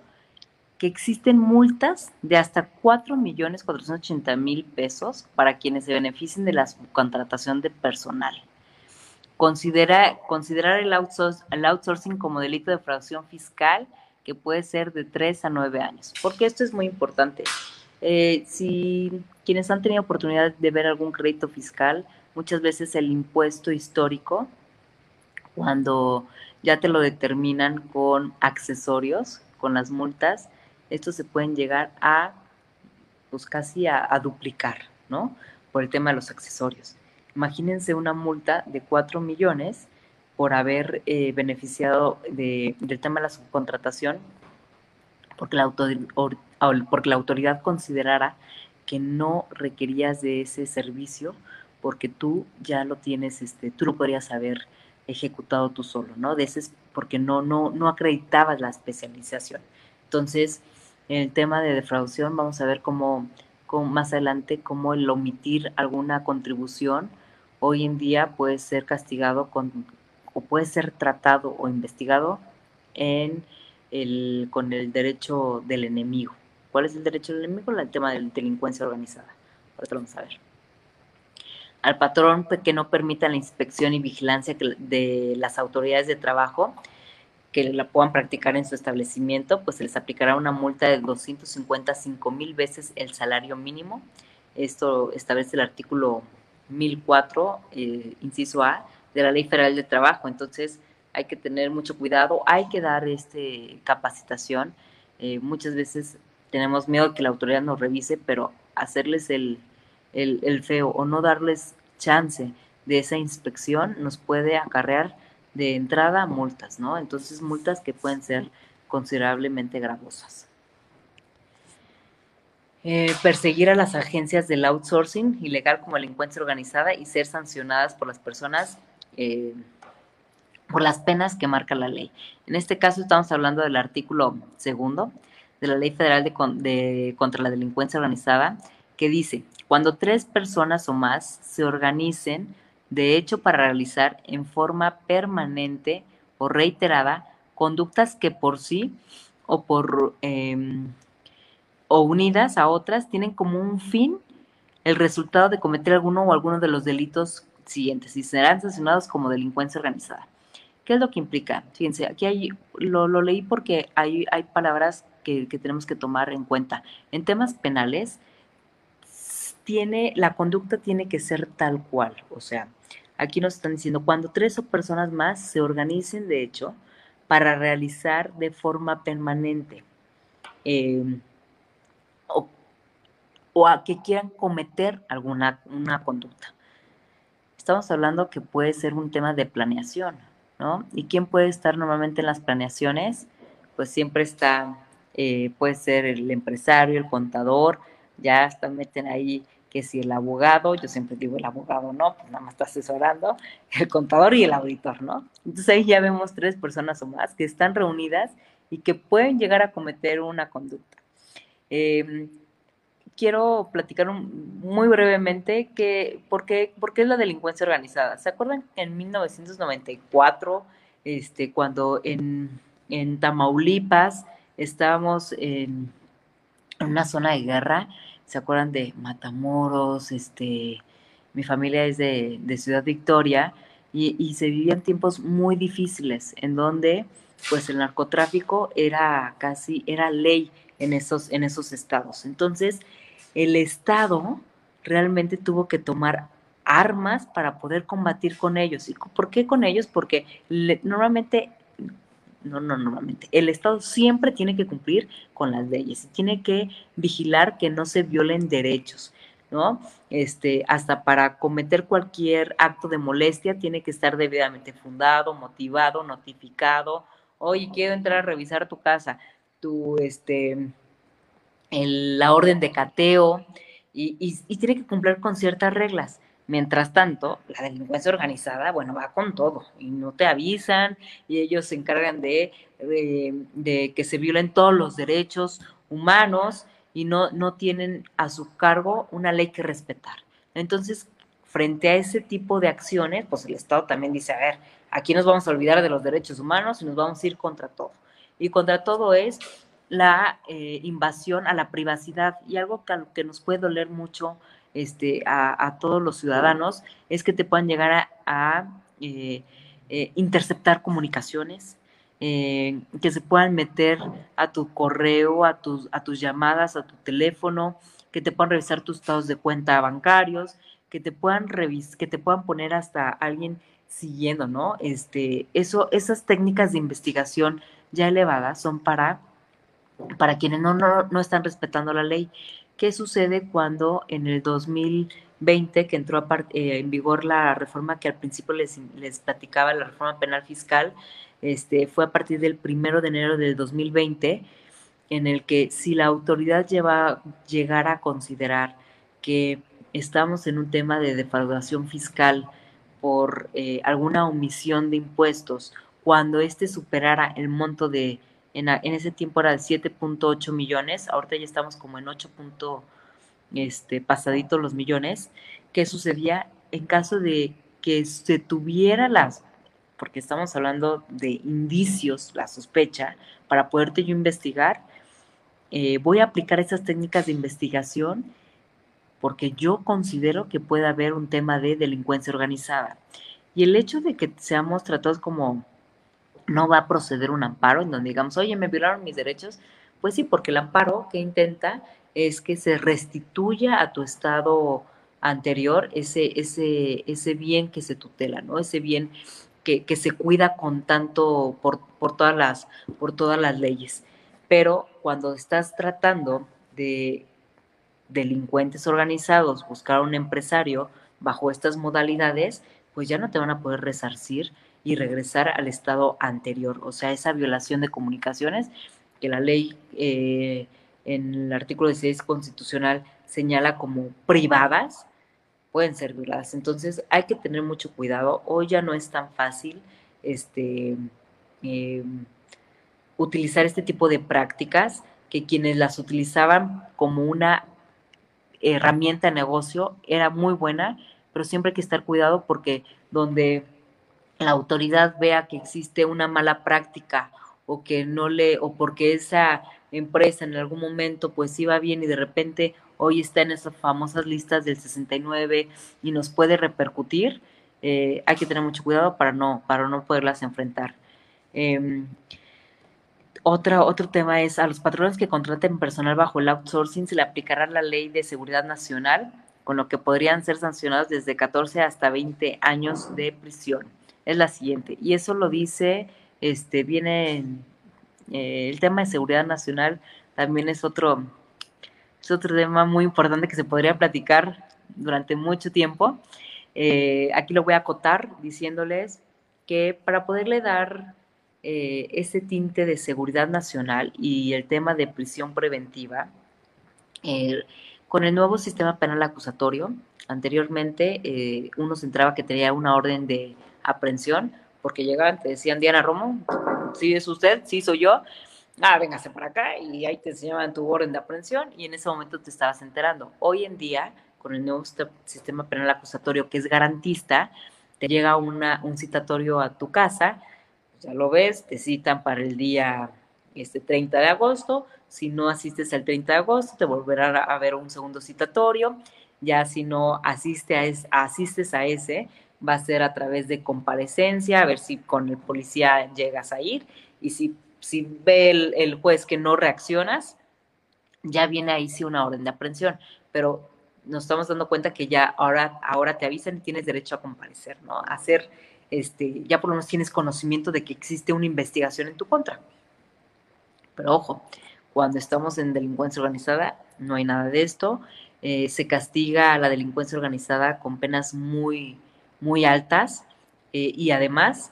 que existen multas de hasta 4.480.000 pesos para quienes se beneficien de la subcontratación de personal. Considera, considerar el, el outsourcing como delito de fraude fiscal que puede ser de 3 a 9 años. Porque esto es muy importante. Eh, si quienes han tenido oportunidad de ver algún crédito fiscal, muchas veces el impuesto histórico, cuando ya te lo determinan con accesorios, con las multas, estos se pueden llegar a, pues casi a, duplicar, ¿no? Por el tema de los accesorios. Imagínense una multa de 4 millones por haber eh, beneficiado del tema de la subcontratación, porque la, autoridad considerara que no requerías de ese servicio porque tú ya lo tienes, este, tú lo podrías haber ejecutado tú solo, ¿no? De ese porque no, no, no acreditabas la especialización. Entonces, en el tema de defraudación vamos a ver cómo, más adelante cómo el omitir alguna contribución hoy en día puede ser castigado con, o puede ser tratado o investigado en el, con el derecho del enemigo. ¿Cuál es el derecho del enemigo? El tema de la delincuencia organizada. Ahora vamos a ver. Al patrón que no permita la inspección y vigilancia de las autoridades de trabajo que la puedan practicar en su establecimiento, pues se les aplicará una multa de 255 mil veces el salario mínimo. Esto establece el artículo 1004, eh, inciso A, de la Ley Federal de Trabajo. Entonces, hay que tener mucho cuidado, hay que dar este capacitación. Eh, muchas veces tenemos miedo que la autoridad nos revise, pero hacerles el, el, el feo o no darles chance de esa inspección nos puede acarrear de entrada multas, ¿no? Entonces multas que pueden ser considerablemente gravosas. Eh, perseguir a las agencias del outsourcing ilegal como delincuencia organizada y ser sancionadas por las personas eh, por las penas que marca la ley. En este caso estamos hablando del artículo segundo de la Ley Federal de, contra la Delincuencia Organizada, que dice, cuando tres personas o más se organicen de hecho para realizar en forma permanente o reiterada conductas que por sí o por em, o unidas a otras tienen como un fin el resultado de cometer alguno o alguno de los delitos siguientes y serán sancionados como delincuencia organizada. ¿Qué es lo que implica? Fíjense, aquí hay, lo, leí porque hay, palabras que, tenemos que tomar en cuenta. En temas penales, tiene, la conducta tiene que ser tal cual, o sea, Aquí nos están diciendo, cuando tres o personas más se organicen, de hecho, para realizar de forma permanente em, o, a que quieran cometer alguna una conducta. Estamos hablando que puede ser un tema de planeación, ¿no? ¿Y quién puede estar normalmente en las planeaciones? Pues siempre está, eh, puede ser el empresario, el contador, ya hasta meten ahí que si el abogado, yo siempre digo el abogado no, pues nada más está asesorando, el contador y el auditor, ¿no? Entonces ahí ya vemos tres personas o más que están reunidas y que pueden llegar a cometer una conducta. Em, quiero platicar muy brevemente que, ¿por qué, es la delincuencia organizada? ¿Se acuerdan que en 1994, este, cuando en, en Tamaulipas estábamos en una zona de guerra, ¿se acuerdan de Matamoros? Este, mi familia es de, Ciudad Victoria y, se vivían tiempos muy difíciles en donde pues el narcotráfico era casi, era ley en esos, en esos estados. Entonces, el Estado realmente tuvo que tomar armas para poder combatir con ellos. ¿Y por qué con ellos? Porque normalmente, no, no, normalmente, el Estado siempre tiene que cumplir con las leyes y tiene que vigilar que no se violen derechos. ¿no? Este, hasta para cometer cualquier acto de molestia tiene que estar debidamente fundado, motivado, notificado. Oye, quiero entrar a revisar tu casa, tu, este, la orden de cateo, y, y tiene que cumplir con ciertas reglas. Mientras tanto, la delincuencia organizada, bueno, va con todo y no te avisan y ellos se encargan de, de, que se violen todos los derechos humanos y no, no tienen a su cargo una ley que respetar. Entonces, frente a ese tipo de acciones, pues el Estado también dice, a ver, aquí nos vamos a olvidar de los derechos humanos y nos vamos a ir contra todo. Y contra todo es la eh, invasión a la privacidad y algo que, que nos puede doler mucho este, a, todos los ciudadanos es que te puedan llegar a, eh, eh, interceptar comunicaciones, que se puedan meter a tu correo, a tus, a tus llamadas, a tu teléfono, que te puedan revisar tus estados de cuenta bancarios, que te puedan revis que te puedan poner hasta alguien siguiendo, ¿no? Este, eso, esas técnicas de investigación ya elevadas son para, para quienes no, no, no están respetando la ley. ¿Qué sucede cuando en el 2020, que entró eh, en vigor la reforma que al principio les, les platicaba, la reforma penal fiscal, este, fue a partir del primero de enero del 2020, en el que si la autoridad lleva, llegara a considerar que estamos en un tema de defraudación fiscal por eh, alguna omisión de impuestos, cuando éste superara el monto de en, ese tiempo era de 7.8 millones, ahorita ya estamos como en 8. este, pasaditos los millones. ¿Qué sucedía en caso de que se tuviera las, porque estamos hablando de indicios, la sospecha, para poderte yo investigar? Eh, voy a aplicar esas técnicas de investigación porque yo considero que puede haber un tema de delincuencia organizada. Y el hecho de que seamos tratados como no va a proceder un amparo en donde digamos, oye, me violaron mis derechos. Pues sí, porque el amparo que intenta es que se restituya a tu estado anterior ese, ese, ese bien que se tutela, ¿no? Ese bien que, que se cuida con tanto por, por, todas las, por todas las leyes. Pero cuando estás tratando de delincuentes organizados, buscar un empresario bajo estas modalidades, pues ya no te van a poder resarcir y regresar al estado anterior, o sea, esa violación de comunicaciones que la ley eh, en el artículo 16 constitucional señala como privadas, pueden ser violadas. Entonces hay que tener mucho cuidado. Hoy ya no es tan fácil este, em, utilizar este tipo de prácticas que quienes las utilizaban como una herramienta de negocio era muy buena, pero siempre hay que estar cuidado porque donde la autoridad vea que existe una mala práctica o que no le, o porque esa empresa en algún momento pues iba bien y de repente hoy está en esas famosas listas del 69 y nos puede repercutir, eh, hay que tener mucho cuidado para no, para no poderlas enfrentar. Em, otra, otro tema es a los patrones que contraten personal bajo el outsourcing se le aplicará la ley de seguridad nacional, con lo que podrían ser sancionados desde 14 hasta 20 años de prisión es la siguiente, y eso lo dice, este, viene eh, el tema de seguridad nacional, también es otro, es otro tema muy importante que se podría platicar durante mucho tiempo. Eh, aquí lo voy a acotar diciéndoles que para poderle dar eh, ese tinte de seguridad nacional y el tema de prisión preventiva, con el nuevo sistema penal acusatorio, anteriormente uno se que tenía una orden de aprehensión, porque llegaban, te decían, Diana Romo, ¿sí es usted? ¿Sí soy yo? Ah, véngase para acá y ahí te enseñaban tu orden de aprehensión y en ese momento te estabas enterando. Hoy en día, con el nuevo sistema penal acusatorio que es garantista, te llega una, un citatorio a tu casa, ya lo ves, te citan para el día este 30 de agosto, si no asistes al 30 de agosto, te volverá a ver un segundo citatorio, ya si no asiste a asistes a ese, va a ser a través de comparecencia, a ver si con el policía llegas a ir y si, si ve el, juez que no reaccionas, ya viene ahí sí una orden de aprehensión. pero nos estamos dando cuenta que ya ahora, ahora te avisan y tienes derecho a comparecer, ¿no? A hacer, este, ya por lo menos tienes conocimiento de que existe una investigación en tu contra. Pero ojo, cuando estamos en delincuencia organizada, no hay nada de esto. Eh, se castiga a la delincuencia organizada con penas muy, muy altas eh, y además,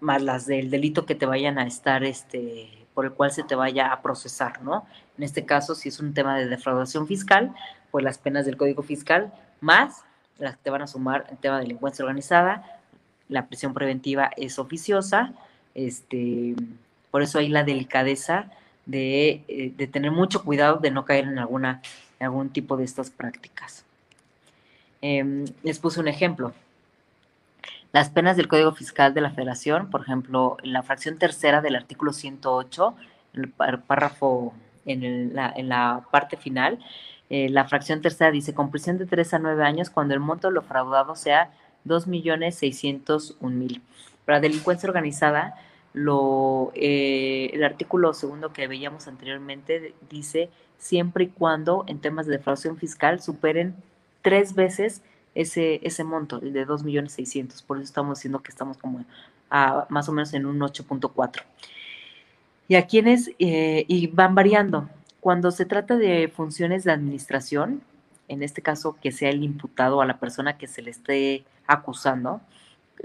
más las del delito que te vayan a estar, este, por el cual se te vaya a procesar, ¿no? En este caso, si es un tema de defraudación fiscal, pues las penas del Código Fiscal, más las que te van a sumar en tema de delincuencia organizada, la prisión preventiva es oficiosa, este, por eso hay la delicadeza de, eh, de tener mucho cuidado de no caer en alguna algún tipo de estas prácticas. Em, les puse un ejemplo. Las penas del Código Fiscal de la Federación, por ejemplo, en la fracción tercera del artículo 108, el párrafo en, la, parte final, eh, la fracción tercera dice, con prisión de 3 a 9 años cuando el monto de lo fraudado sea 2.601.000. Para delincuencia organizada, lo, eh, el artículo segundo que veíamos anteriormente dice siempre y cuando en temas de defraudación fiscal superen tres veces ese, ese monto, el de 2.600.000. Por eso estamos diciendo que estamos como a, más o menos en un 8.4. Y a quienes, eh, y van variando. Cuando se trata de funciones de administración, en este caso que sea el imputado a la persona que se le esté acusando,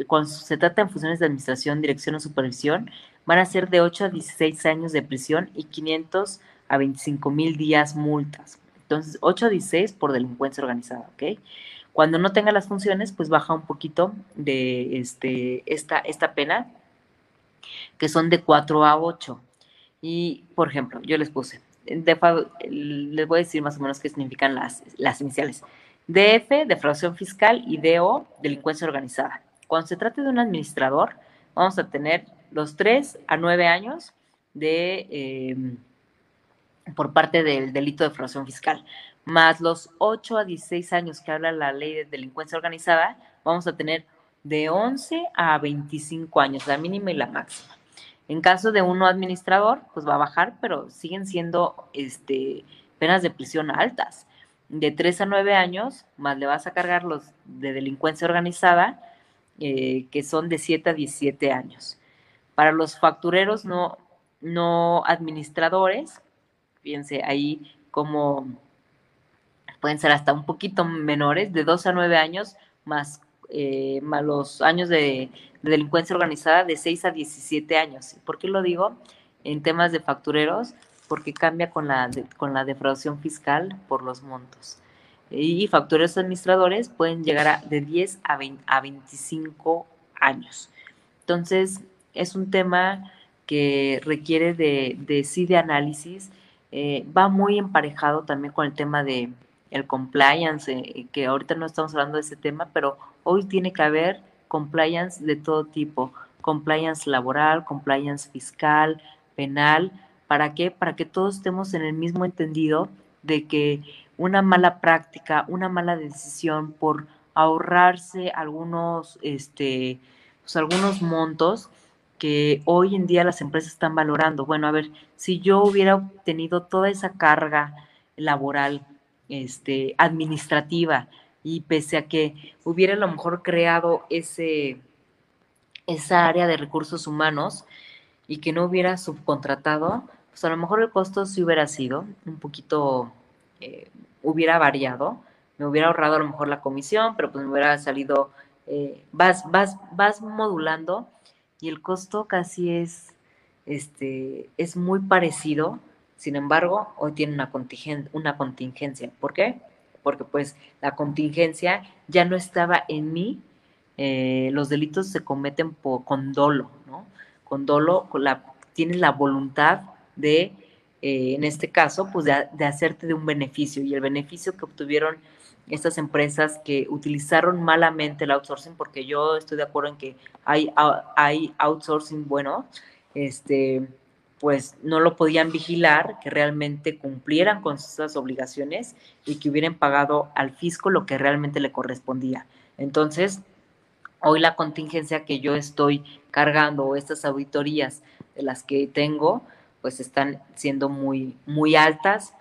cuando se trata de funciones de administración, dirección o supervisión, van a ser de 8 a 16 años de prisión y 500 a 25 mil días multas. Entonces, 8 a 16 por delincuencia organizada, ¿ok? Cuando no tenga las funciones, pues baja un poquito de este, esta, esta pena, que son de 4 a 8. Y, por ejemplo, yo les puse, les voy a decir más o menos qué significan las, las iniciales. DF, defraudación fiscal, y DO, delincuencia organizada. Cuando se trate de un administrador, vamos a tener los 3 a 9 años de, em, por parte del delito de defraudación fiscal, más los 8 a 16 años que habla la ley de delincuencia organizada, vamos a tener de 11 a 25 años, la mínima y la máxima. En caso de uno administrador, pues va a bajar, pero siguen siendo este, penas de prisión altas. De 3 a 9 años, más le vas a cargar los de delincuencia organizada, eh, que son de 7 a 17 años. Para los factureros no, no administradores, fíjense ahí como pueden ser hasta un poquito menores, de 2 a 9 años, más, eh, los años de, delincuencia organizada de 6 a 17 años. ¿Por qué lo digo? En temas de factureros, porque cambia con la, con la defraudación fiscal por los montos y factores administradores pueden llegar a de 10 a, 20, a 25 años. Entonces, es un tema que requiere de, de sí de análisis, eh, va muy emparejado también con el tema de el compliance, eh, que ahorita no estamos hablando de ese tema, pero hoy tiene que haber compliance de todo tipo, compliance laboral, compliance fiscal, penal, ¿para qué? Para que todos estemos en el mismo entendido de que una mala práctica, una mala decisión por ahorrarse algunos, este, pues algunos montos que hoy en día las empresas están valorando. Bueno, a ver, si yo hubiera tenido toda esa carga laboral, este, administrativa, y pese a que hubiera a lo mejor creado ese, esa área de recursos humanos y que no hubiera subcontratado, pues a lo mejor el costo sí hubiera sido un poquito eh, hubiera variado, me hubiera ahorrado a lo mejor la comisión, pero pues me hubiera salido, eh, vas, vas, vas modulando y el costo casi es, este, es muy parecido, sin embargo, hoy tiene una, contingencia, una contingencia. ¿Por qué? Porque pues la contingencia ya no estaba en mí, eh, los delitos se cometen con dolo, ¿no? Con dolo, con la, tienes la voluntad de eh, en este caso, pues de, hacerte de un beneficio y el beneficio que obtuvieron estas empresas que utilizaron malamente el outsourcing, porque yo estoy de acuerdo en que hay, hay outsourcing bueno, este, pues no lo podían vigilar, que realmente cumplieran con sus obligaciones y que hubieran pagado al fisco lo que realmente le correspondía. Entonces, hoy la contingencia que yo estoy cargando o estas auditorías de las que tengo, pues están siendo muy, muy altas.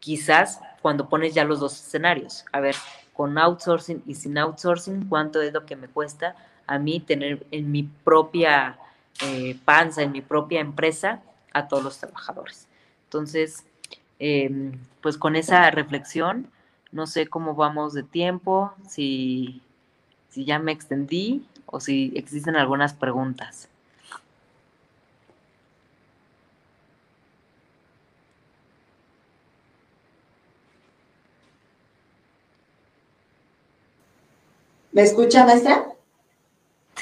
Quizás cuando pones ya los dos escenarios. A ver, con outsourcing y sin outsourcing, ¿cuánto es lo que me cuesta a mí tener en mi propia eh, panza, en mi propia empresa, a todos los trabajadores? Entonces, em, pues con esa reflexión, no sé cómo vamos de tiempo, si, si ya me extendí o si existen algunas preguntas. ¿Me escucha, maestra?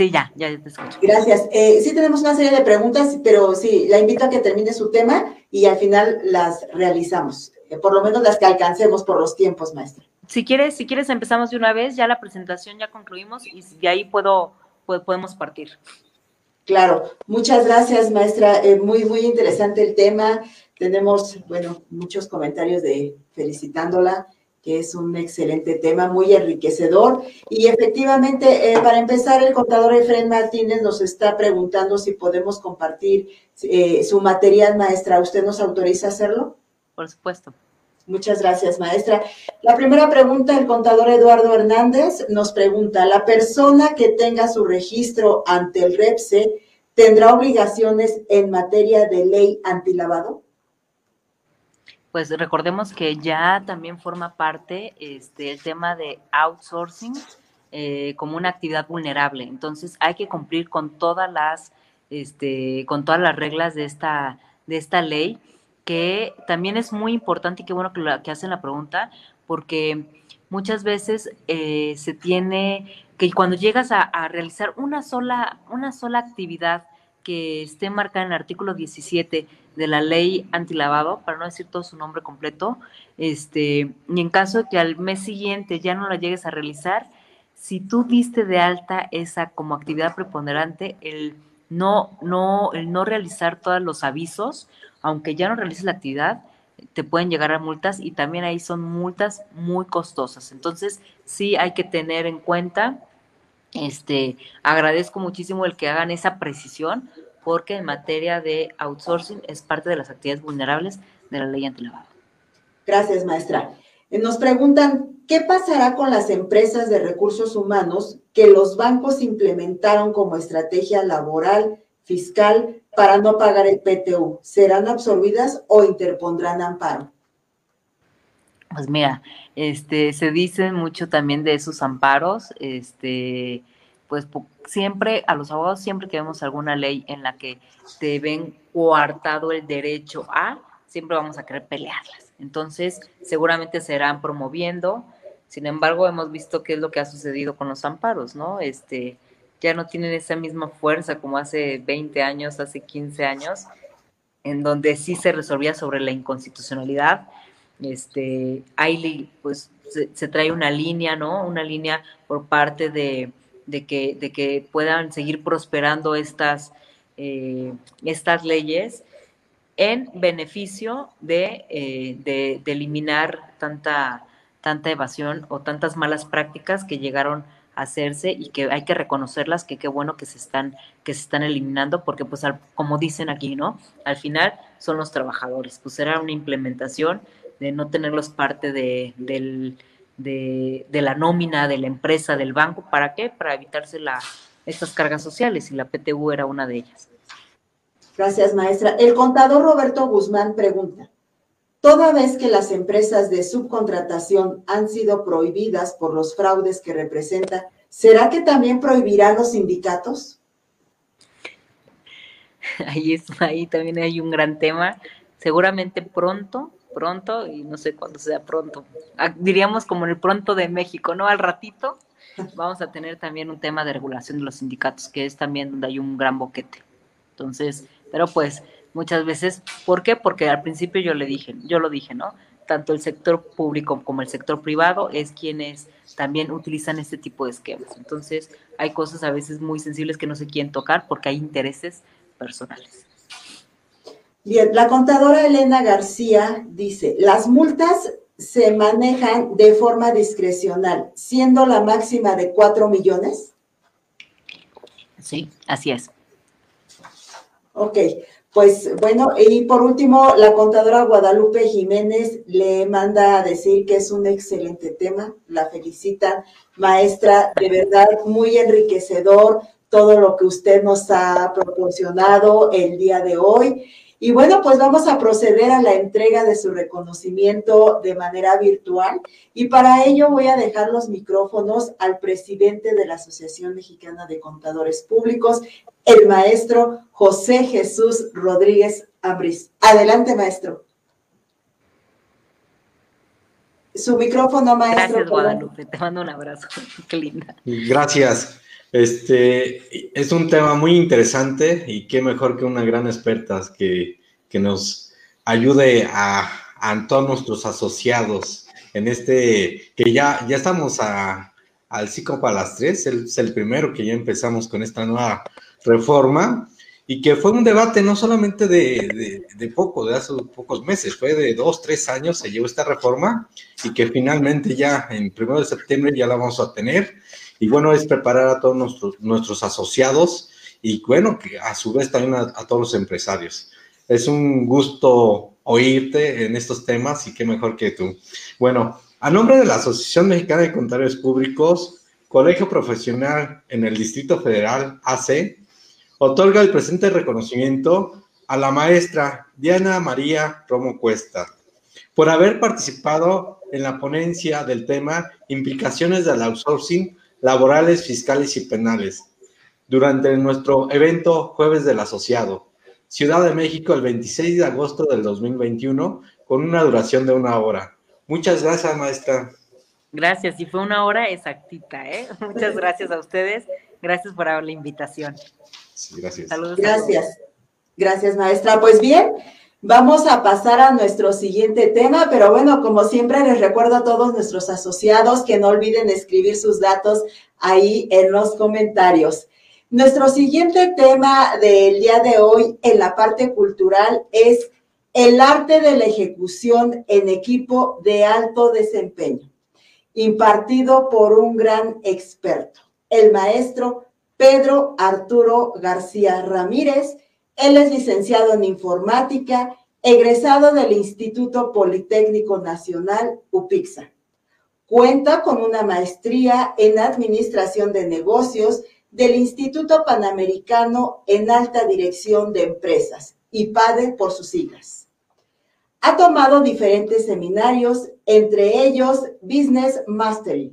Sí, ya, ya te escucho. Gracias. Eh, sí tenemos una serie de preguntas, pero sí, la invito a que termine su tema y al final las realizamos, eh, por lo menos las que alcancemos por los tiempos, maestra. Si quieres, si quieres empezamos de una vez, ya la presentación ya concluimos y de ahí puedo, podemos partir. Claro, muchas gracias, maestra. Eh, muy, muy interesante el tema. Tenemos, bueno, muchos comentarios de felicitándola que es un excelente tema, muy enriquecedor. Y efectivamente, eh, para empezar, el contador Efren Martínez nos está preguntando si podemos compartir eh, su material, maestra. ¿Usted nos autoriza a hacerlo? Por supuesto. Muchas gracias, maestra. La primera pregunta, el contador Eduardo Hernández nos pregunta, ¿la persona que tenga su registro ante el REPSE tendrá obligaciones en materia de ley antilavado? Pues recordemos que ya también forma parte este, el tema de outsourcing eh, como una actividad vulnerable. Entonces hay que cumplir con todas las, este, con todas las reglas de esta, de esta ley, que también es muy importante y qué bueno que, que hacen la pregunta, porque muchas veces eh, se tiene que cuando llegas a, a, realizar una sola, una sola actividad que esté marcada en el artículo 17 de la ley antilavado, para no decir todo su nombre completo, este, y en caso de que al mes siguiente ya no la llegues a realizar, si tú diste de alta esa como actividad preponderante, el no, no, el no realizar todos los avisos, aunque ya no realices la actividad, te pueden llegar a multas y también ahí son multas muy costosas. Entonces, sí hay que tener en cuenta, este, agradezco muchísimo el que hagan esa precisión, porque en materia de outsourcing es parte de las actividades vulnerables de la ley antilavado. Gracias, maestra. Eh, nos preguntan, ¿qué pasará con las empresas de recursos humanos que los bancos implementaron como estrategia laboral, fiscal, para no pagar el PTU? ¿Serán absorbidas o interpondrán amparo? Pues mira, este, se dice mucho también de esos amparos, este, pues siempre, a los abogados, siempre que vemos alguna ley en la que te ven coartado el derecho a, siempre vamos a querer pelearlas. Entonces, seguramente se irán promoviendo. Sin embargo, hemos visto qué es lo que ha sucedido con los amparos, ¿no? Este, ya no tienen esa misma fuerza como hace 20 años, hace 15 años, en donde sí se resolvía sobre la inconstitucionalidad. Este, ahí pues se trae una línea, ¿no? Una línea por parte de, de que, de que puedan seguir prosperando estas, eh, estas leyes en beneficio eh, de, de, eliminar tanta, tanta evasión o tantas malas prácticas que llegaron a hacerse y que hay que reconocerlas, que qué bueno que se están, que se están eliminando, porque pues como dicen aquí, ¿no? Al final son los trabajadores, pues era una implementación de no tenerlos parte de, del, de, la nómina de la empresa, del banco. ¿Para qué? Para evitarse la, estas cargas sociales y la PTU era una de ellas. Gracias, maestra. El contador Roberto Guzmán pregunta, toda vez que las empresas de subcontratación han sido prohibidas por los fraudes que representa, ¿será que también prohibirán los sindicatos? Ahí, es, ahí también hay un gran tema. Seguramente pronto pronto y no sé cuándo sea pronto. Ah, diríamos como en el pronto de México, ¿no? Al ratito vamos a tener también un tema de regulación de los sindicatos, que es también donde hay un gran boquete. Entonces, pero pues muchas veces, ¿por qué? Porque al principio yo le dije, yo lo dije, ¿no? Tanto el sector público como el sector privado es quienes también utilizan este tipo de esquemas. Entonces, hay cosas a veces muy sensibles que no se quieren tocar porque hay intereses personales. Bien, la contadora Elena García dice, las multas se manejan de forma discrecional, siendo la máxima de 4 millones. Sí, así es. Ok. Pues bueno, y por último, la contadora Guadalupe Jiménez le manda a decir que es un excelente tema, la felicita, maestra, de verdad muy enriquecedor todo lo que usted nos ha proporcionado el día de hoy. Y bueno, pues vamos a proceder a la entrega de su reconocimiento de manera virtual y para ello voy a dejar los micrófonos al presidente de la Asociación Mexicana de Contadores Públicos, el maestro José Jesús Rodríguez Ambris. Adelante, maestro. Su micrófono, maestro. Gracias, Guadalupe. Te mando un abrazo. Qué linda. Gracias. Este es un tema muy interesante y qué mejor que una gran experta que, nos ayude a, todos nuestros asociados en este, que ya, ya estamos a, al ciclo para las tres, es el primero que ya empezamos con esta nueva reforma y que fue un debate no solamente de, de, poco, de hace pocos meses, fue de dos, tres años se llevó esta reforma y que finalmente ya en primero de septiembre ya la vamos a tener y bueno, es preparar a todos nuestros, asociados y bueno, que a su vez también a, todos los empresarios. Es un gusto oírte en estos temas y qué mejor que tú. Bueno, a nombre de la Asociación Mexicana de Contadores Públicos, Colegio Profesional en el Distrito Federal, AC, otorga el presente reconocimiento a la maestra Diana María Romo Cuesta por haber participado en la ponencia del tema Implicaciones del outsourcing laborales, fiscales y penales, durante nuestro evento Jueves del Asociado, Ciudad de México, el 26 de agosto del 2021, con una duración de una hora. Muchas gracias, maestra. Gracias, y fue una hora exactita, ¿eh? Muchas gracias a ustedes. Gracias por la invitación. Sí, gracias. Saludos. Gracias. Gracias, maestra. Pues bien, Vamos a pasar a nuestro siguiente tema, pero bueno, como siempre les recuerdo a todos nuestros asociados que no olviden escribir sus datos ahí en los comentarios. Nuestro siguiente tema del día de hoy en la parte cultural es el arte de la ejecución en equipo de alto desempeño, impartido por un gran experto, el maestro Pedro Arturo García Ramírez, él es licenciado en informática, egresado del Instituto Politécnico Nacional, UPIXA. Cuenta con una maestría en Administración de Negocios del Instituto Panamericano en Alta Dirección de Empresas, IPADE por sus siglas. Ha tomado diferentes seminarios, entre ellos Business Mastery.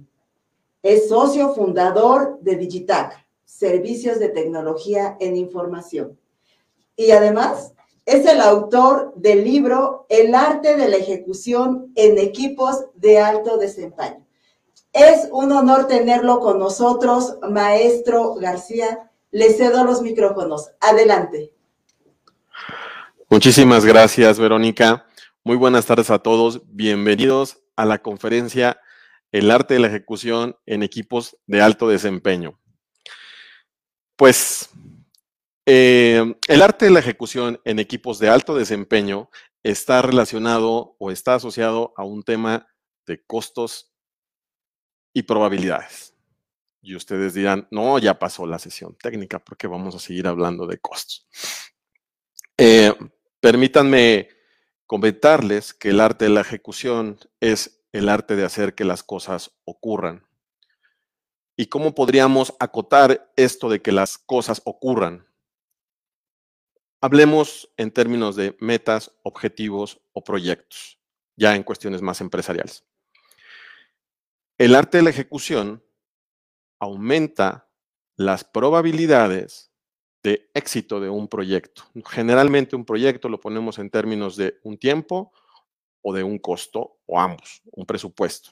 Es socio fundador de Digitac, Servicios de Tecnología en Información y además es el autor del libro El arte de la ejecución en equipos de alto desempeño. Es un honor tenerlo con nosotros, maestro García. Le cedo los micrófonos. Adelante. Muchísimas gracias, Verónica. Muy buenas tardes a todos. Bienvenidos a la conferencia El arte de la ejecución en equipos de alto desempeño. Pues eh, el arte de la ejecución en equipos de alto desempeño está relacionado o está asociado a un tema de costos y probabilidades. Y ustedes dirán, no, ya pasó la sesión técnica porque vamos a seguir hablando de costos. Eh, permítanme comentarles que el arte de la ejecución es el arte de hacer que las cosas ocurran. ¿Y cómo podríamos acotar esto de que las cosas ocurran? Hablemos en términos de metas, objetivos o proyectos, ya en cuestiones más empresariales. El arte de la ejecución aumenta las probabilidades de éxito de un proyecto. Generalmente un proyecto lo ponemos en términos de un tiempo o de un costo o ambos, un presupuesto.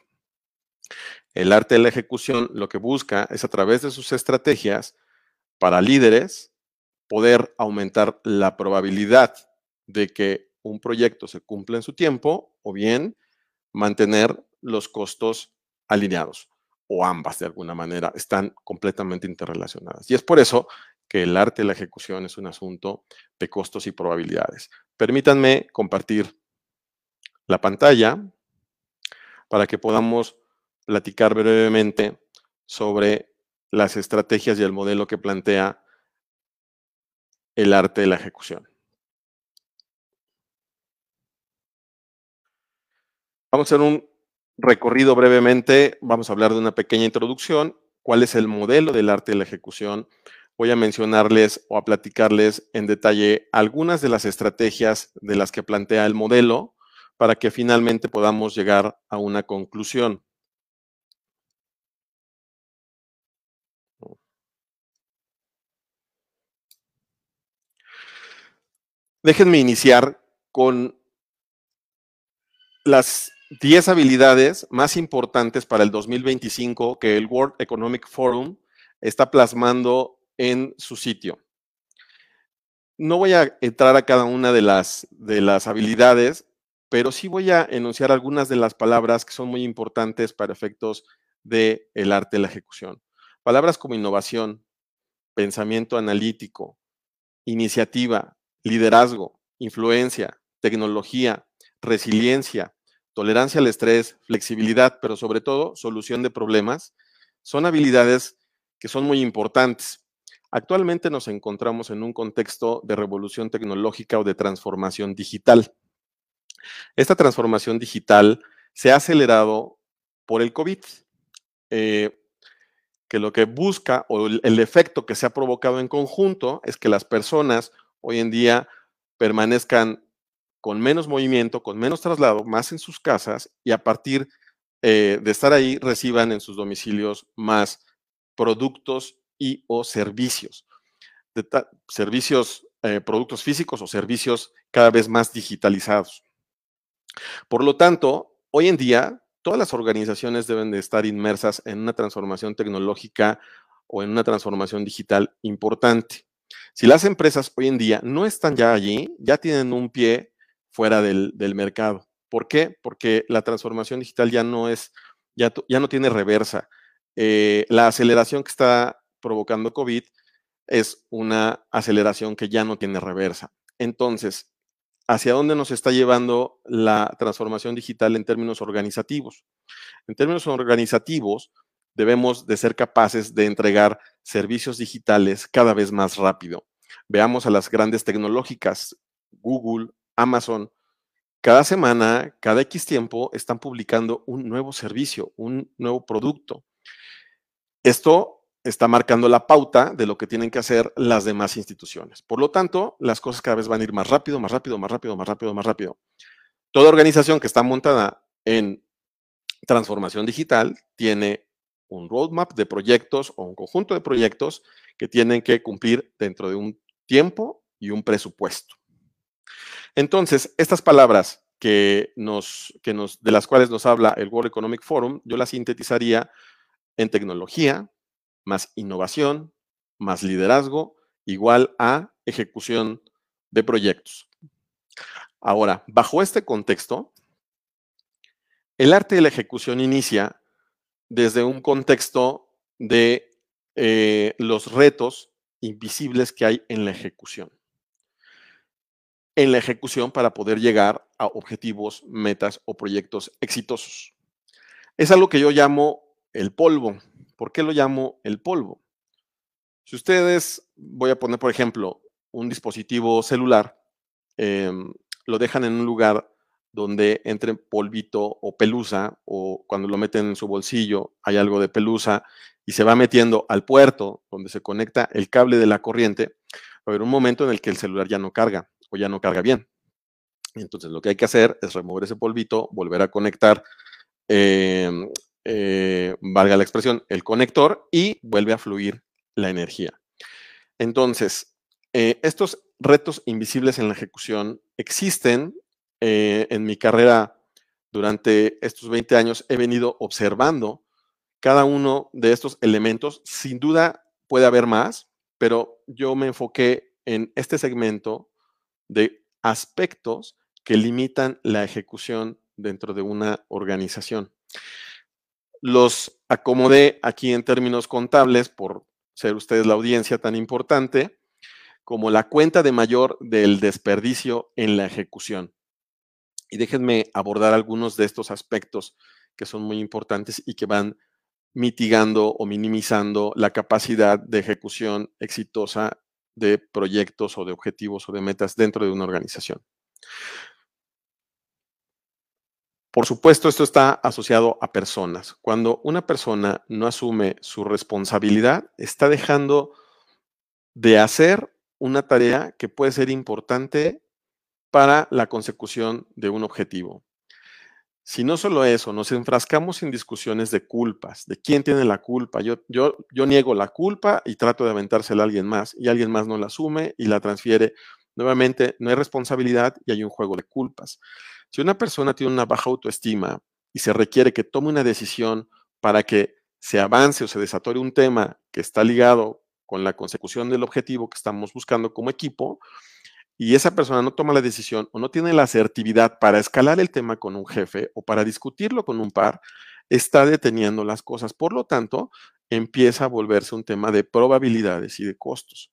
El arte de la ejecución lo que busca es a través de sus estrategias para líderes poder aumentar la probabilidad de que un proyecto se cumpla en su tiempo o bien mantener los costos alineados o ambas de alguna manera están completamente interrelacionadas. Y es por eso que el arte de la ejecución es un asunto de costos y probabilidades. Permítanme compartir la pantalla para que podamos platicar brevemente sobre las estrategias y el modelo que plantea el arte de la ejecución. Vamos a hacer un recorrido brevemente, vamos a hablar de una pequeña introducción, cuál es el modelo del arte de la ejecución. Voy a mencionarles o a platicarles en detalle algunas de las estrategias de las que plantea el modelo para que finalmente podamos llegar a una conclusión. Déjenme iniciar con las 10 habilidades más importantes para el 2025 que el World Economic Forum está plasmando en su sitio. No voy a entrar a cada una de las, de las habilidades, pero sí voy a enunciar algunas de las palabras que son muy importantes para efectos del el arte de la ejecución. Palabras como innovación, pensamiento analítico, iniciativa, liderazgo, influencia, tecnología, resiliencia, tolerancia al estrés, flexibilidad, pero sobre todo solución de problemas, son habilidades que son muy importantes. Actualmente nos encontramos en un contexto de revolución tecnológica o de transformación digital. Esta transformación digital se ha acelerado por el COVID, eh, que lo que busca o el efecto que se ha provocado en conjunto es que las personas hoy en día permanezcan con menos movimiento, con menos traslado, más en sus casas y a partir eh, de estar ahí reciban en sus domicilios más productos y o servicios. servicios, eh, productos físicos o servicios cada vez más digitalizados. Por lo tanto, hoy en día, todas las organizaciones deben de estar inmersas en una transformación tecnológica o en una transformación digital importante. Si las empresas hoy en día no están ya allí, ya tienen un pie fuera del, mercado. ¿Por qué? Porque la transformación digital ya no es, ya, ya no tiene reversa. Eh, la aceleración que está provocando COVID es una aceleración que ya no tiene reversa. Entonces, ¿hacia dónde nos está llevando la transformación digital en términos organizativos? En términos organizativos, debemos de ser capaces de entregar servicios digitales cada vez más rápido. Veamos a las grandes tecnológicas, Google, Amazon. Cada semana, cada X tiempo, están publicando un nuevo servicio, un nuevo producto. Esto está marcando la pauta de lo que tienen que hacer las demás instituciones. Por lo tanto, las cosas cada vez van a ir más rápido, más rápido, más rápido, más rápido, más rápido. Toda organización que está montada en transformación digital tiene un roadmap de proyectos o un conjunto de proyectos que tienen que cumplir dentro de un tiempo y un presupuesto. Entonces, estas palabras que nos, que nos, de las cuales nos habla el World Economic Forum, yo las sintetizaría en tecnología, más innovación, más liderazgo, igual a ejecución de proyectos. Ahora, bajo este contexto, el arte de la ejecución inicia desde un contexto de eh, los retos invisibles que hay en la ejecución. En la ejecución para poder llegar a objetivos, metas o proyectos exitosos. Es algo que yo llamo el polvo. ¿Por qué lo llamo el polvo? Si ustedes, voy a poner por ejemplo, un dispositivo celular, em, lo dejan en un lugar donde entre polvito o pelusa, o cuando lo meten en su bolsillo hay algo de pelusa y se va metiendo al puerto donde se conecta el cable de la corriente, va a haber un momento en el que el celular ya no carga o ya no carga bien. Entonces lo que hay que hacer es remover ese polvito, volver a conectar, em, eh, valga la expresión, el conector y vuelve a fluir la energía. Entonces, eh, estos retos invisibles en la ejecución existen eh, en mi carrera durante estos 20 años he venido observando cada uno de estos elementos. Sin duda puede haber más, pero yo me enfoqué en este segmento de aspectos que limitan la ejecución dentro de una organización. Los acomodé aquí en términos contables por ser ustedes la audiencia tan importante como la cuenta de mayor del desperdicio en la ejecución. Y déjenme abordar algunos de estos aspectos que son muy importantes y que van mitigando o minimizando la capacidad de ejecución exitosa de proyectos o de objetivos o de metas dentro de una organización. Por supuesto, esto está asociado a personas. Cuando una persona no asume su responsabilidad, está dejando de hacer una tarea que puede ser importante para la consecución de un objetivo. Si no solo eso, nos enfrascamos en discusiones de culpas, de quién tiene la culpa. Yo, yo, yo niego la culpa y trato de aventársela a alguien más y alguien más no la asume y la transfiere. Nuevamente, no hay responsabilidad y hay un juego de culpas. Si una persona tiene una baja autoestima y se requiere que tome una decisión para que se avance o se desatore un tema que está ligado con la consecución del objetivo que estamos buscando como equipo, y esa persona no toma la decisión o no tiene la asertividad para escalar el tema con un jefe o para discutirlo con un par, está deteniendo las cosas. Por lo tanto, empieza a volverse un tema de probabilidades y de costos.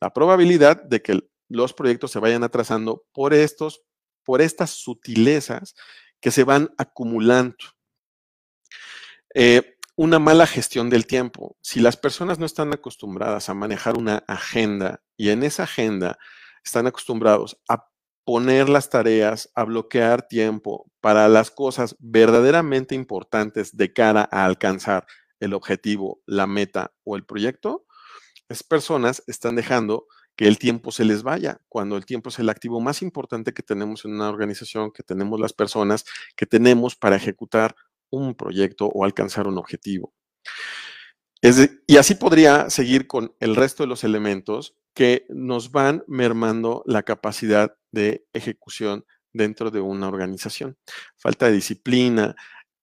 La probabilidad de que los proyectos se vayan atrasando por estos, por estas sutilezas que se van acumulando. Eh, una mala gestión del tiempo. Si las personas no están acostumbradas a manejar una agenda y en esa agenda están acostumbrados a poner las tareas, a bloquear tiempo para las cosas verdaderamente importantes de cara a alcanzar el objetivo, la meta o el proyecto, esas personas están dejando que el tiempo se les vaya, cuando el tiempo es el activo más importante que tenemos en una organización, que tenemos las personas, que tenemos para ejecutar un proyecto o alcanzar un objetivo. y así podría seguir con el resto de los elementos que nos van mermando la capacidad de ejecución dentro de una organización. Falta de disciplina,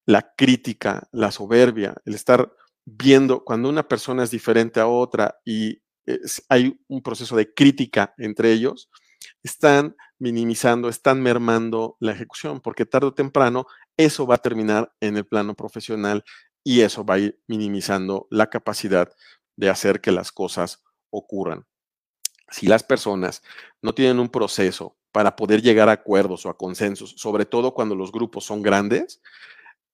la crítica, la soberbia, el estar viendo cuando una persona es diferente a otra y hay un proceso de crítica entre ellos, están minimizando, están mermando la ejecución, porque tarde o temprano eso va a terminar en el plano profesional y eso va a ir minimizando la capacidad de hacer que las cosas ocurran. Si las personas no tienen un proceso para poder llegar a acuerdos o a consensos, sobre todo cuando los grupos son grandes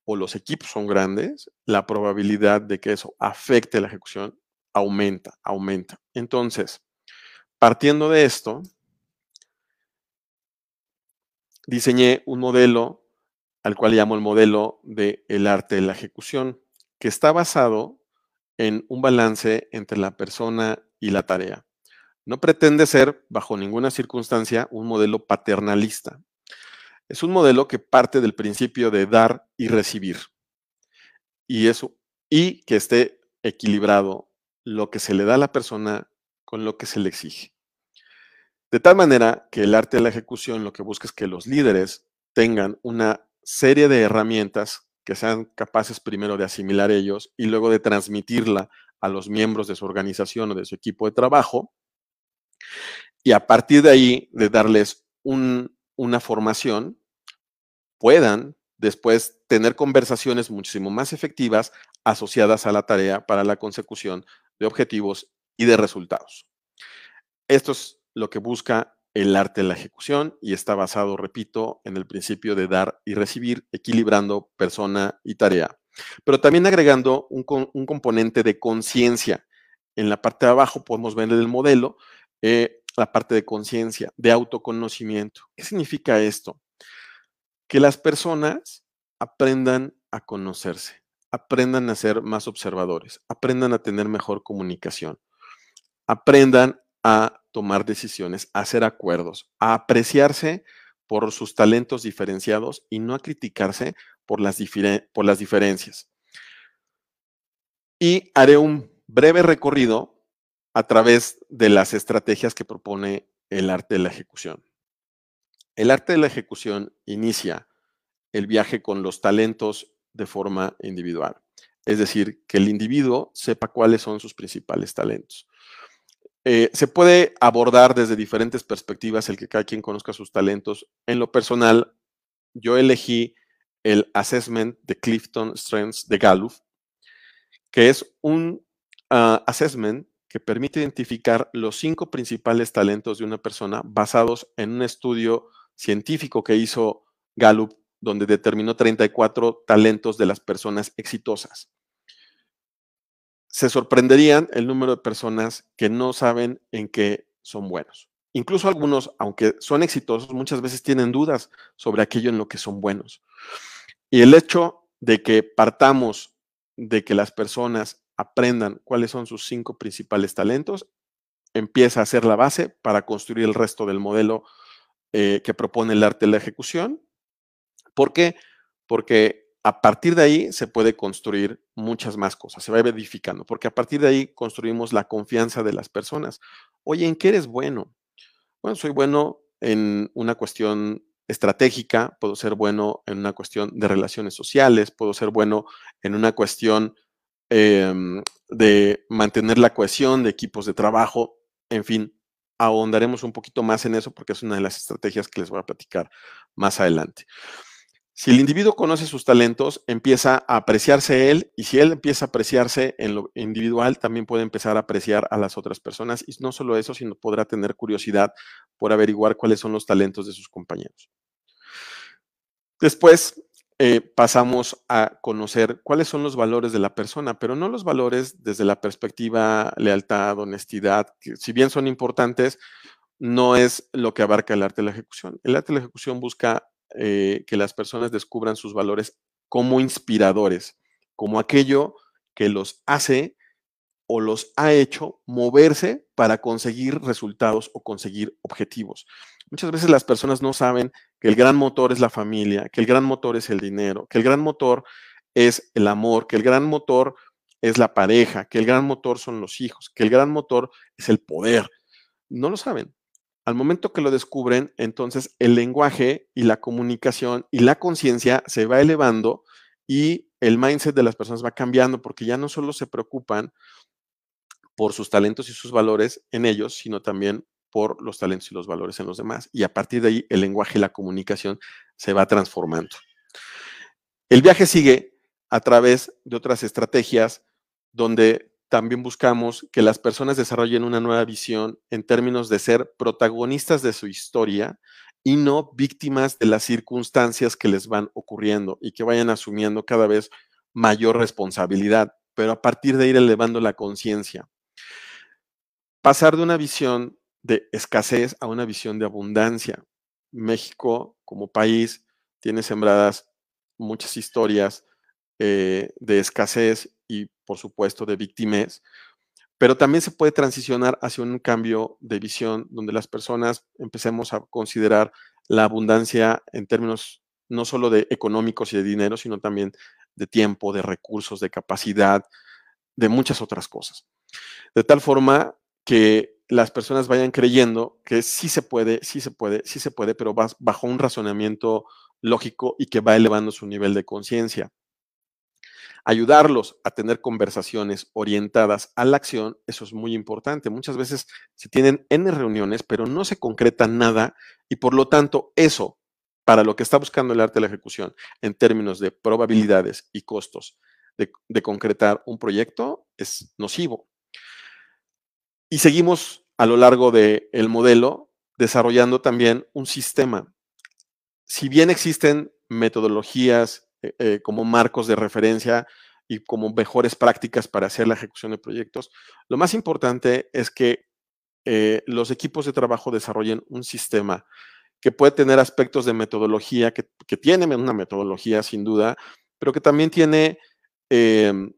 o los equipos son grandes, la probabilidad de que eso afecte la ejecución aumenta, aumenta. Entonces, partiendo de esto, diseñé un modelo al cual llamo el modelo del el arte de la ejecución, que está basado en un balance entre la persona y la tarea. No pretende ser, bajo ninguna circunstancia, un modelo paternalista. Es un modelo que parte del principio de dar y recibir. Y eso, y que esté equilibrado lo que se le da a la persona con lo que se le exige. De tal manera que el arte de la ejecución lo que busca es que los líderes tengan una serie de herramientas que sean capaces primero de asimilar ellos y luego de transmitirla a los miembros de su organización o de su equipo de trabajo y a partir de ahí, de darles una formación, puedan después tener conversaciones muchísimo más efectivas asociadas a la tarea para la consecución de objetivos y de resultados. Esto es lo que busca el arte de la ejecución y está basado, repito, en el principio de dar y recibir, equilibrando persona y tarea, pero también agregando un, componente de conciencia. En la parte de abajo podemos ver el modelo eh, la parte de conciencia, de autoconocimiento. ¿Qué significa esto? Que las personas aprendan a conocerse, aprendan a ser más observadores, aprendan a tener mejor comunicación, aprendan a tomar decisiones, a hacer acuerdos, a apreciarse por sus talentos diferenciados y no a criticarse por las, por las diferencias. Y haré un breve recorrido a través de las estrategias que propone el arte de la ejecución. El arte de la ejecución inicia el viaje con los talentos de forma individual, es decir, que el individuo sepa cuáles son sus principales talentos. Eh, se puede abordar desde diferentes perspectivas el que cada quien conozca sus talentos. En lo personal, yo elegí el Assessment de Clifton Strengths de Gallup, que es un ah, assessment que permite identificar los cinco principales talentos de una persona basados en un estudio científico que hizo Gallup, donde determinó 34 talentos de las personas exitosas. Se sorprenderían el número de personas que no saben en qué son buenos. Incluso algunos, aunque son exitosos, muchas veces tienen dudas sobre aquello en lo que son buenos. Y el hecho de que partamos de que las personas aprendan cuáles son sus cinco principales talentos, empieza a ser la base para construir el resto del modelo eh, que propone el arte de la ejecución. ¿Por qué? Porque a partir de ahí se puede construir muchas más cosas, se va edificando, porque a partir de ahí construimos la confianza de las personas. Oye, ¿en qué eres bueno? Bueno, soy bueno en una cuestión estratégica, puedo ser bueno en una cuestión de relaciones sociales, puedo ser bueno en una cuestión em, de mantener la cohesión de equipos de trabajo, en fin, ahondaremos un poquito más en eso porque es una de las estrategias que les voy a platicar más adelante. Si el individuo conoce sus talentos, empieza a apreciarse él y si él empieza a apreciarse en lo individual, también puede empezar a apreciar a las otras personas y no solo eso, sino podrá tener curiosidad por averiguar cuáles son los talentos de sus compañeros. Después eh, pasamos a conocer cuáles son los valores de la persona, pero no los valores desde la perspectiva lealtad, honestidad, que si bien son importantes, no es lo que abarca el arte de la ejecución. El arte de la ejecución busca eh, que las personas descubran sus valores como inspiradores, como aquello que los hace o los ha hecho moverse para conseguir resultados o conseguir objetivos. Muchas veces las personas no saben que el gran motor es la familia, que el gran motor es el dinero, que el gran motor es el amor, que el gran motor es la pareja, que el gran motor son los hijos, que el gran motor es el poder. No lo saben. Al momento que lo descubren, entonces el lenguaje y la comunicación y la conciencia se va elevando y el mindset de las personas va cambiando porque ya no solo se preocupan por sus talentos y sus valores en ellos, sino también por los talentos y los valores en los demás. Y a partir de ahí el lenguaje y la comunicación se va transformando. El viaje sigue a través de otras estrategias donde también buscamos que las personas desarrollen una nueva visión en términos de ser protagonistas de su historia y no víctimas de las circunstancias que les van ocurriendo y que vayan asumiendo cada vez mayor responsabilidad, pero a partir de ir elevando la conciencia. Pasar de una visión de escasez a una visión de abundancia. México como país tiene sembradas muchas historias eh, de escasez y por supuesto de víctimas, pero también se puede transicionar hacia un cambio de visión donde las personas empecemos a considerar la abundancia en términos no solo de económicos y de dinero, sino también de tiempo, de recursos, de capacidad, de muchas otras cosas. De tal forma que las personas vayan creyendo que sí se puede, sí se puede, sí se puede, pero bajo un razonamiento lógico y que va elevando su nivel de conciencia. Ayudarlos a tener conversaciones orientadas a la acción, eso es muy importante. Muchas veces se tienen N reuniones, pero no se concreta nada y por lo tanto eso, para lo que está buscando el arte de la ejecución en términos de probabilidades y costos de, concretar un proyecto, es nocivo. Y seguimos a lo largo del modelo desarrollando también un sistema. Si bien existen metodologías eh, eh, como marcos de referencia y como mejores prácticas para hacer la ejecución de proyectos. Lo más importante es que eh, los equipos de trabajo desarrollen un sistema que puede tener aspectos de metodología, que, tiene una metodología sin duda, pero que también tiene em,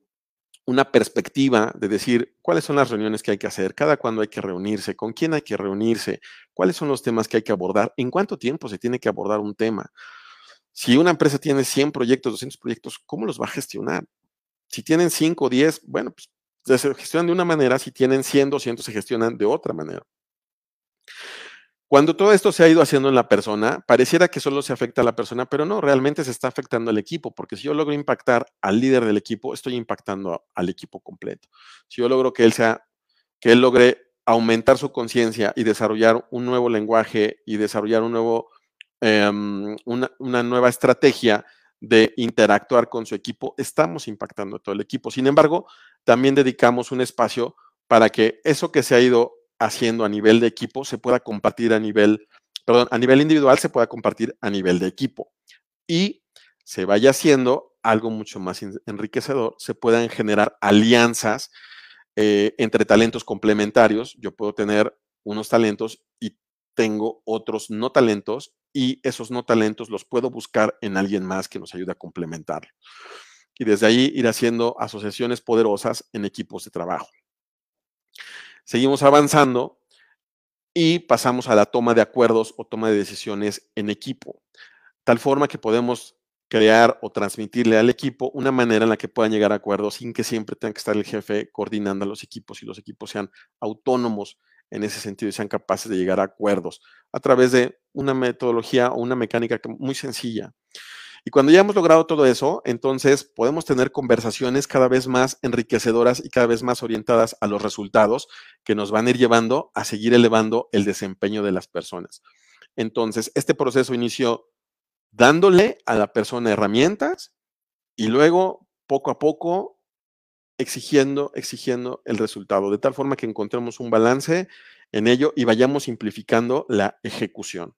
una perspectiva de decir cuáles son las reuniones que hay que hacer, cada cuándo hay que reunirse, con quién hay que reunirse, cuáles son los temas que hay que abordar, en cuánto tiempo se tiene que abordar un tema. Si una empresa tiene 100 proyectos, 200 proyectos, ¿cómo los va a gestionar? Si tienen 5 o 10, bueno, pues se gestionan de una manera, si tienen 100, 200, se gestionan de otra manera. Cuando todo esto se ha ido haciendo en la persona, pareciera que solo se afecta a la persona, pero no, realmente se está afectando al equipo, porque si yo logro impactar al líder del equipo, estoy impactando al equipo completo. Si yo logro que él sea, que él logre aumentar su conciencia y desarrollar un nuevo lenguaje y desarrollar Em, una, nueva estrategia de interactuar con su equipo, estamos impactando a todo el equipo. Sin embargo, también dedicamos un espacio para que eso que se ha ido haciendo a nivel de equipo se pueda compartir a nivel, perdón, a nivel individual se pueda compartir a nivel de equipo y se vaya haciendo algo mucho más enriquecedor, se puedan generar alianzas eh, entre talentos complementarios. Yo puedo tener unos talentos y tengo otros no talentos y esos no talentos los puedo buscar en alguien más que nos ayude a complementarlo. Y desde ahí ir haciendo asociaciones poderosas en equipos de trabajo. Seguimos avanzando y pasamos a la toma de acuerdos o toma de decisiones en equipo, tal forma que podemos crear o transmitirle al equipo una manera en la que puedan llegar a acuerdos sin que siempre tenga que estar el jefe coordinando a los equipos y los equipos sean autónomos en ese sentido y sean capaces de llegar a acuerdos a través de una metodología o una mecánica muy sencilla. Y cuando ya hemos logrado todo eso, entonces podemos tener conversaciones cada vez más enriquecedoras y cada vez más orientadas a los resultados que nos van a ir llevando a seguir elevando el desempeño de las personas. Entonces, este proceso inició dándole a la persona herramientas y luego, poco a poco, exigiendo, exigiendo el resultado, de tal forma que encontremos un balance en ello y vayamos simplificando la ejecución.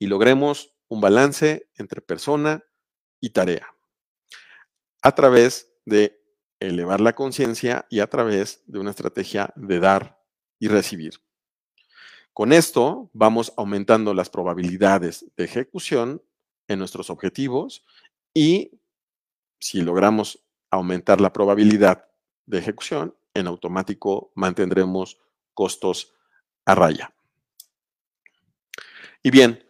Y logremos un balance entre persona y tarea a través de elevar la conciencia y a través de una estrategia de dar y recibir. Con esto vamos aumentando las probabilidades de ejecución en nuestros objetivos y si logramos aumentar la probabilidad de ejecución, en automático mantendremos costos a raya. Y bien,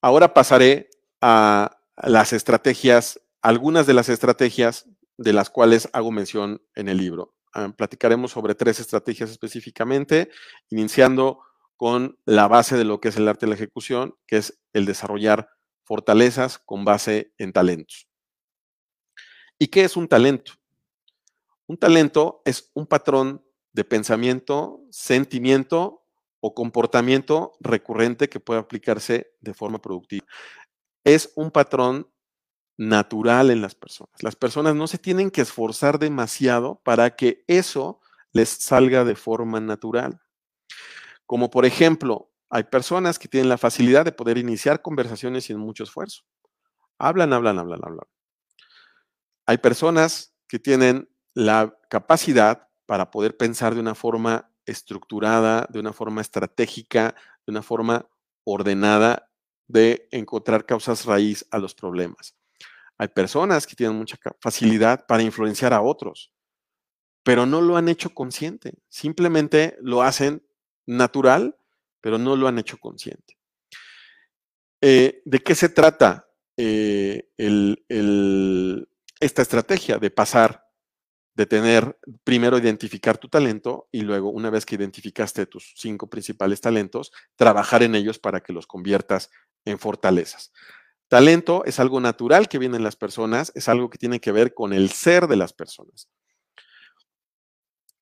ahora pasaré a las estrategias, algunas de las estrategias de las cuales hago mención en el libro. Ah, platicaremos sobre tres estrategias específicamente, iniciando con la base de lo que es el arte de la ejecución, que es el desarrollar fortalezas con base en talentos. ¿Y qué es un talento? Un talento es un patrón de pensamiento, sentimiento o comportamiento recurrente que puede aplicarse de forma productiva. Es un patrón natural en las personas. Las personas no se tienen que esforzar demasiado para que eso les salga de forma natural. Como por ejemplo, hay personas que tienen la facilidad de poder iniciar conversaciones sin mucho esfuerzo. Hablan, hablan, hablan, hablan. Hay personas que tienen la capacidad para poder pensar de una forma estructurada, de una forma estratégica, de una forma ordenada de encontrar causas raíz a los problemas. Hay personas que tienen mucha facilidad para influenciar a otros, pero no lo han hecho consciente, simplemente lo hacen natural, pero no lo han hecho consciente. Eh, ¿De qué se trata eh, esta estrategia de pasar, de tener, primero identificar tu talento y luego, una vez que identificaste tus cinco principales talentos, trabajar en ellos para que los conviertas en fortalezas? Talento es algo natural que viene en las personas, es algo que tiene que ver con el ser de las personas.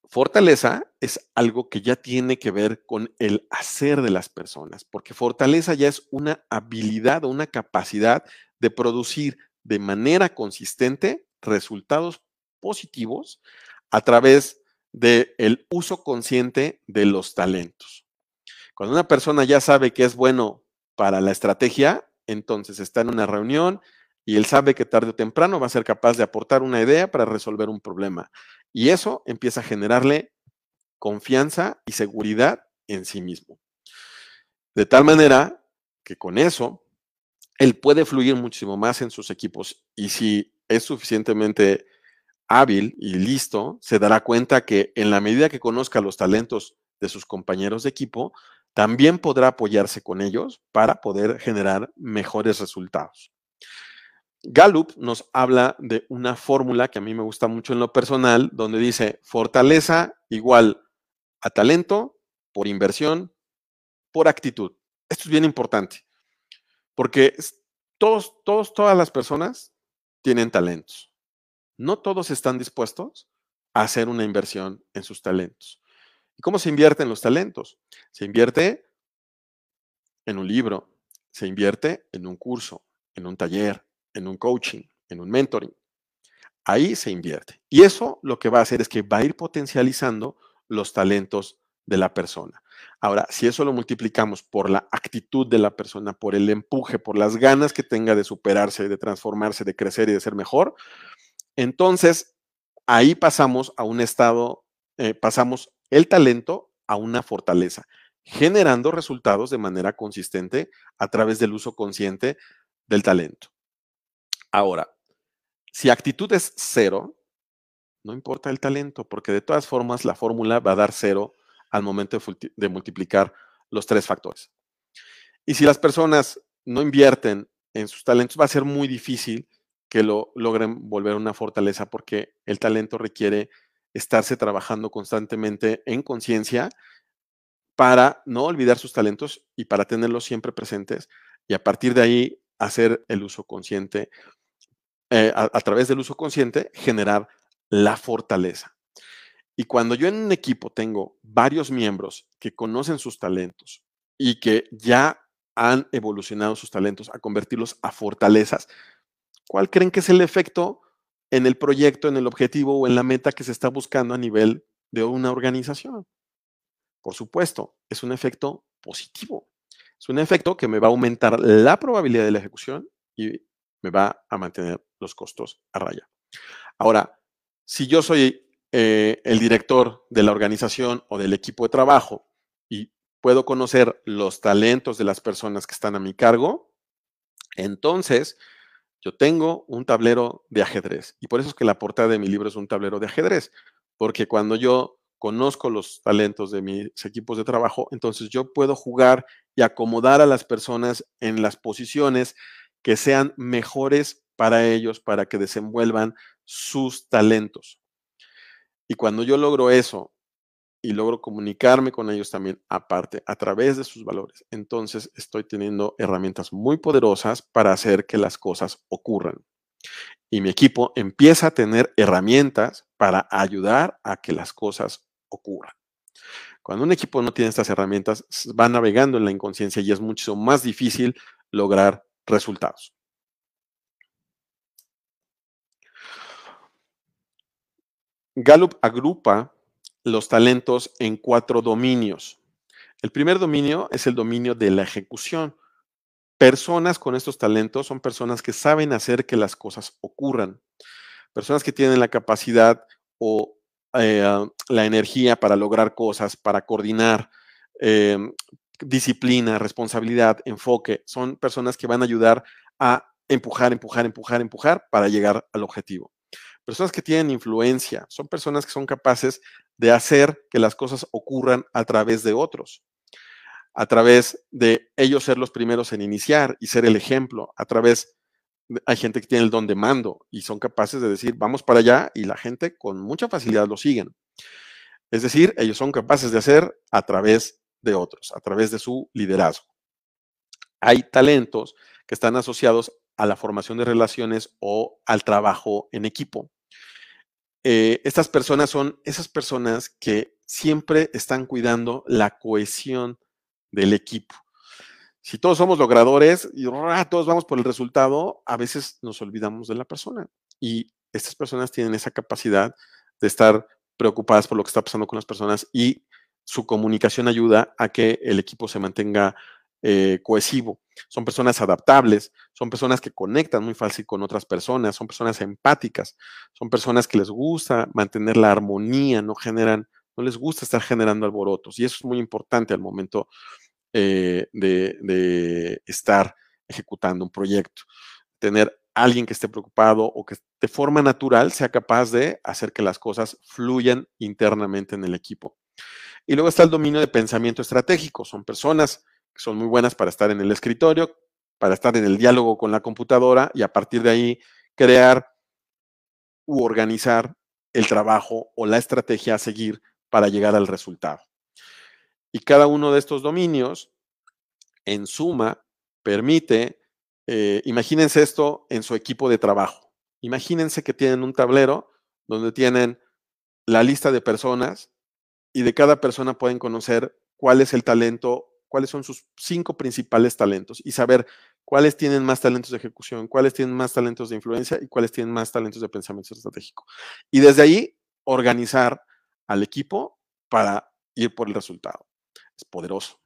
Fortaleza es algo que ya tiene que ver con el hacer de las personas, porque fortaleza ya es una habilidad o una capacidad de producir de manera consistente resultados positivos a través del el uso consciente de los talentos. Cuando una persona ya sabe que es bueno para la estrategia, entonces está en una reunión y él sabe que tarde o temprano va a ser capaz de aportar una idea para resolver un problema. Y eso empieza a generarle confianza y seguridad en sí mismo. De tal manera que con eso, él puede fluir muchísimo más en sus equipos. Y si es suficientemente hábil y listo, se dará cuenta que en la medida que conozca los talentos de sus compañeros de equipo, también podrá apoyarse con ellos para poder generar mejores resultados. Gallup nos habla de una fórmula que a mí me gusta mucho en lo personal, donde dice fortaleza igual a talento por inversión por actitud. Esto es bien importante, porque todos, todos, todas las personas tienen talentos. No todos están dispuestos a hacer una inversión en sus talentos. ¿Y cómo se invierte en los talentos? Se invierte en un libro, se invierte en un curso, en un taller, en un coaching, en un mentoring. Ahí se invierte. Y eso lo que va a hacer es que va a ir potencializando los talentos de la persona. Ahora, si eso lo multiplicamos por la actitud de la persona, por el empuje, por las ganas que tenga de superarse, de transformarse, de crecer y de ser mejor, entonces ahí pasamos a un estado, eh, pasamos el talento a una fortaleza. generando resultados de manera consistente a través del uso consciente del talento. Ahora, si actitud es cero, no importa el talento, porque de todas formas la fórmula va a dar cero al momento de, multiplicar los tres factores. Y si las personas no invierten en sus talentos, va a ser muy difícil que lo logren volver una fortaleza porque el talento requiere estarse trabajando constantemente en conciencia para no olvidar sus talentos y para tenerlos siempre presentes y a partir de ahí hacer el uso consciente, eh, a, a través del uso consciente, generar la fortaleza. Y cuando yo en un equipo tengo varios miembros que conocen sus talentos y que ya han evolucionado sus talentos a convertirlos a fortalezas, ¿cuál creen que es el efecto en el proyecto, en el objetivo o en la meta que se está buscando a nivel de una organización? Por supuesto, es un efecto positivo. Es un efecto que me va a aumentar la probabilidad de la ejecución y me va a mantener los costos a raya. Ahora, si yo soy eh, el director de la organización o del equipo de trabajo y puedo conocer los talentos de las personas que están a mi cargo, entonces yo tengo un tablero de ajedrez. Y por eso es que la portada de mi libro es un tablero de ajedrez, porque cuando yo conozco los talentos de mis equipos de trabajo, entonces yo puedo jugar y acomodar a las personas en las posiciones que sean mejores para ellos, para que desenvuelvan sus talentos. Y cuando yo logro eso y logro comunicarme con ellos también aparte a través de sus valores, entonces estoy teniendo herramientas muy poderosas para hacer que las cosas ocurran. Y mi equipo empieza a tener herramientas para ayudar a que las cosas ocurran. Cuando un equipo no tiene estas herramientas, va navegando en la inconsciencia y es mucho más difícil lograr resultados. Gallup agrupa los talentos en cuatro dominios. El primer dominio es el dominio de la ejecución. Personas con estos talentos son personas que saben hacer que las cosas ocurran. Personas que tienen la capacidad o eh, la energía para lograr cosas, para coordinar, em, disciplina, responsabilidad, enfoque. Son personas que van a ayudar a empujar, empujar, empujar, empujar para llegar al objetivo. Personas que tienen influencia, son personas que son capaces de hacer que las cosas ocurran a través de otros, a través de ellos ser los primeros en iniciar y ser el ejemplo, a través hay gente que tiene el don de mando y son capaces de decir, vamos para allá y la gente con mucha facilidad lo siguen. Es decir, ellos son capaces de hacer a través de otros, a través de su liderazgo. Hay talentos que están asociados a la formación de relaciones o al trabajo en equipo. Eh, estas personas son esas personas que siempre están cuidando la cohesión del equipo. Si todos somos logradores y todos vamos por el resultado, a veces nos olvidamos de la persona. Y estas personas tienen esa capacidad de estar preocupadas por lo que está pasando con las personas y su comunicación ayuda a que el equipo se mantenga eh, cohesivo. Son personas adaptables, son personas que conectan muy fácil con otras personas, son personas empáticas, son personas que les gusta mantener la armonía, no generan, no les gusta estar generando alborotos. Y eso es muy importante al momento eh, de, de estar ejecutando un proyecto. Tener alguien que esté preocupado o que de forma natural sea capaz de hacer que las cosas fluyan internamente en el equipo. Y luego está el dominio de pensamiento estratégico. Son personas son muy buenas para estar en el escritorio, para estar en el diálogo con la computadora y a partir de ahí crear u organizar el trabajo o la estrategia a seguir para llegar al resultado. Y cada uno de estos dominios, en suma, permite, eh, imagínense esto en su equipo de trabajo. Imagínense que tienen un tablero donde tienen la lista de personas y de cada persona pueden conocer cuál es el talento cuáles son sus cinco principales talentos y saber cuáles tienen más talentos de ejecución, cuáles tienen más talentos de influencia y cuáles tienen más talentos de pensamiento estratégico. Y desde ahí organizar al equipo para ir por el resultado. Es poderoso.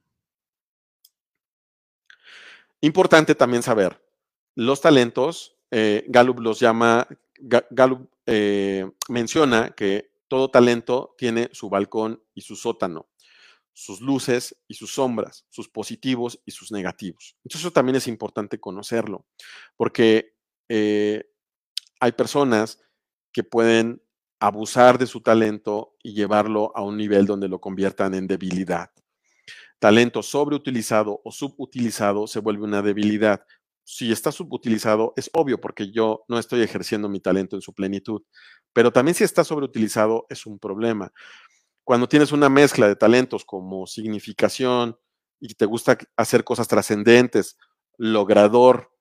Importante también saber, los talentos, eh, Gallup los llama, Gallup eh, menciona que todo talento tiene su balcón y su sótano. Sus luces y sus sombras, sus positivos y sus negativos. Entonces eso también es importante conocerlo, porque eh, hay personas que pueden abusar de su talento y llevarlo a un nivel donde lo conviertan en debilidad. Talento sobreutilizado o subutilizado se vuelve una debilidad. Si está subutilizado, es obvio porque yo no estoy ejerciendo mi talento en su plenitud, pero también si está sobreutilizado es un problema cuando tienes una mezcla de talentos como significación y te gusta hacer cosas trascendentes, logrador,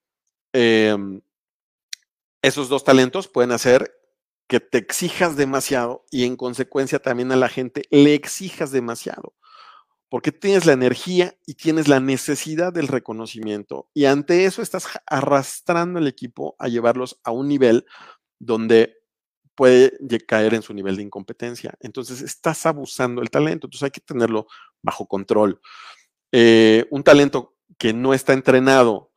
em, esos dos talentos pueden hacer que te exijas demasiado y en consecuencia también a la gente le exijas demasiado, porque tienes la energía y tienes la necesidad del reconocimiento y ante eso estás arrastrando al equipo a llevarlos a un nivel donde puede caer en su nivel de incompetencia. Entonces, estás abusando del talento, entonces hay que tenerlo bajo control. Eh, un talento que no está entrenado,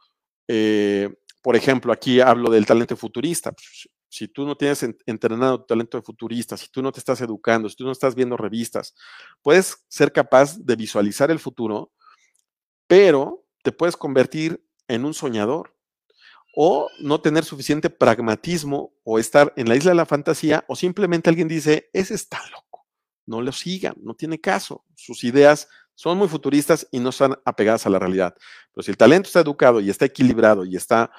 eh, por ejemplo, aquí hablo del talento futurista. Pues, si tú no tienes entrenado tu talento de futurista, si tú no te estás educando, si tú no estás viendo revistas, puedes ser capaz de visualizar el futuro, pero te puedes convertir en un soñador o no tener suficiente pragmatismo o estar en la isla de la fantasía o simplemente alguien dice, ese está loco, no lo sigan, no tiene caso, sus ideas son muy futuristas y no están apegadas a la realidad. Pero si el talento está educado y está equilibrado y está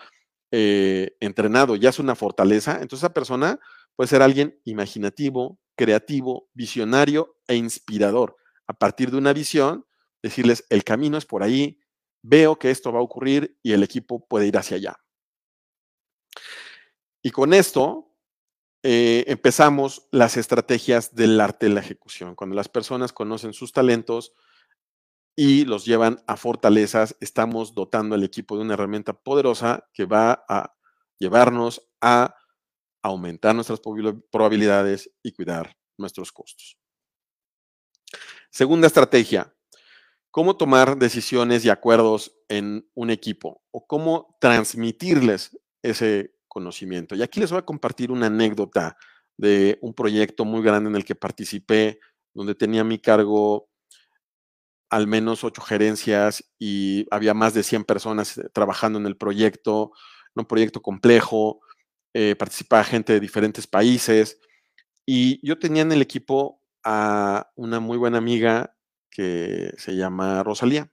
eh, entrenado y hace una fortaleza, entonces esa persona puede ser alguien imaginativo, creativo, visionario e inspirador. A partir de una visión, decirles, el camino es por ahí, veo que esto va a ocurrir y el equipo puede ir hacia allá. Y con esto eh, empezamos las estrategias del arte de la ejecución. Cuando las personas conocen sus talentos y los llevan a fortalezas, estamos dotando al equipo de una herramienta poderosa que va a llevarnos a aumentar nuestras probabilidades y cuidar nuestros costos. Segunda estrategia, cómo tomar decisiones y acuerdos en un equipo o cómo transmitirles ese conocimiento. Y aquí les voy a compartir una anécdota de un proyecto muy grande en el que participé, donde tenía mi cargo al menos ocho gerencias y había más de 100 personas eh, trabajando en el proyecto, un proyecto complejo, eh, participaba gente de diferentes países y yo tenía en el equipo a una muy buena amiga que se llama Rosalía.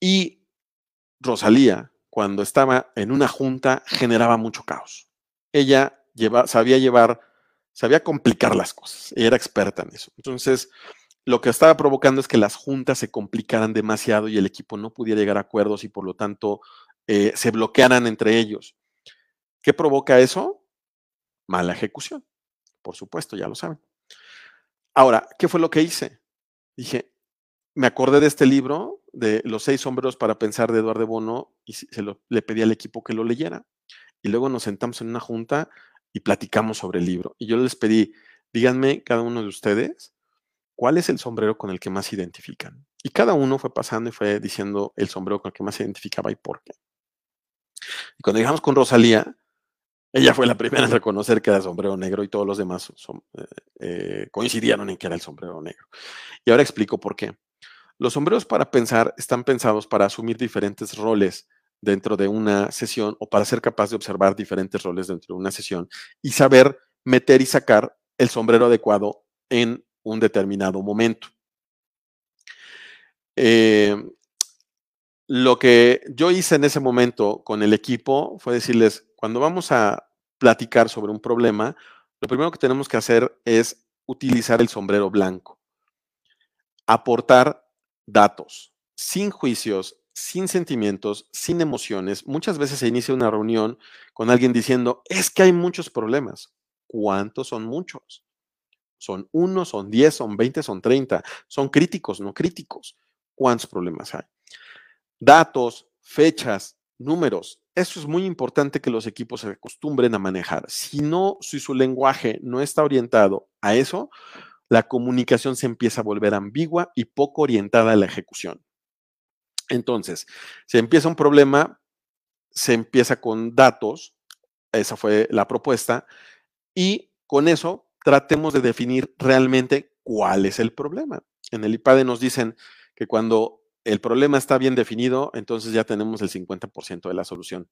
Y Rosalía cuando estaba en una junta generaba mucho caos. Ella sabía llevar, sabía complicar las cosas, ella era experta en eso. Entonces, lo que estaba provocando es que las juntas se complicaran demasiado y el equipo no pudiera llegar a acuerdos y por lo tanto eh, se bloquearan entre ellos. ¿Qué provoca eso? Mala ejecución. Por supuesto, ya lo saben. Ahora, ¿qué fue lo que hice? Dije, me acordé de este libro, de Los seis sombreros para pensar de Eduardo Bono, y se lo, le pedí al equipo que lo leyera. Y luego nos sentamos en una junta y platicamos sobre el libro. Y yo les pedí, díganme cada uno de ustedes, ¿cuál es el sombrero con el que más se identifican? Y cada uno fue pasando y fue diciendo el sombrero con el que más se identificaba y por qué. Y cuando llegamos con Rosalía, ella fue la primera en reconocer que era el sombrero negro y todos los demás eh, eh, coincidieron en que era el sombrero negro. Y ahora explico por qué. Los sombreros para pensar están pensados para asumir diferentes roles dentro de una sesión o para ser capaz de observar diferentes roles dentro de una sesión y saber meter y sacar el sombrero adecuado en un determinado momento. Eh, lo que yo hice en ese momento con el equipo fue decirles, cuando vamos a platicar sobre un problema, lo primero que tenemos que hacer es utilizar el sombrero blanco, aportar datos, sin juicios, sin sentimientos, sin emociones. Muchas veces se inicia una reunión con alguien diciendo, es que hay muchos problemas. ¿Cuántos son muchos? Son uno, son diez, son veinte, son treinta. Son críticos, no críticos. ¿Cuántos problemas hay? Datos, fechas, números. Eso es muy importante que los equipos se acostumbren a manejar. Si no, si su lenguaje no está orientado a eso, la comunicación se empieza a volver ambigua y poco orientada a la ejecución. Entonces, si empieza un problema, se empieza con datos, esa fue la propuesta, y con eso tratemos de definir realmente cuál es el problema. En el IPADE nos dicen que cuando el problema está bien definido, entonces ya tenemos el 50% de la solución.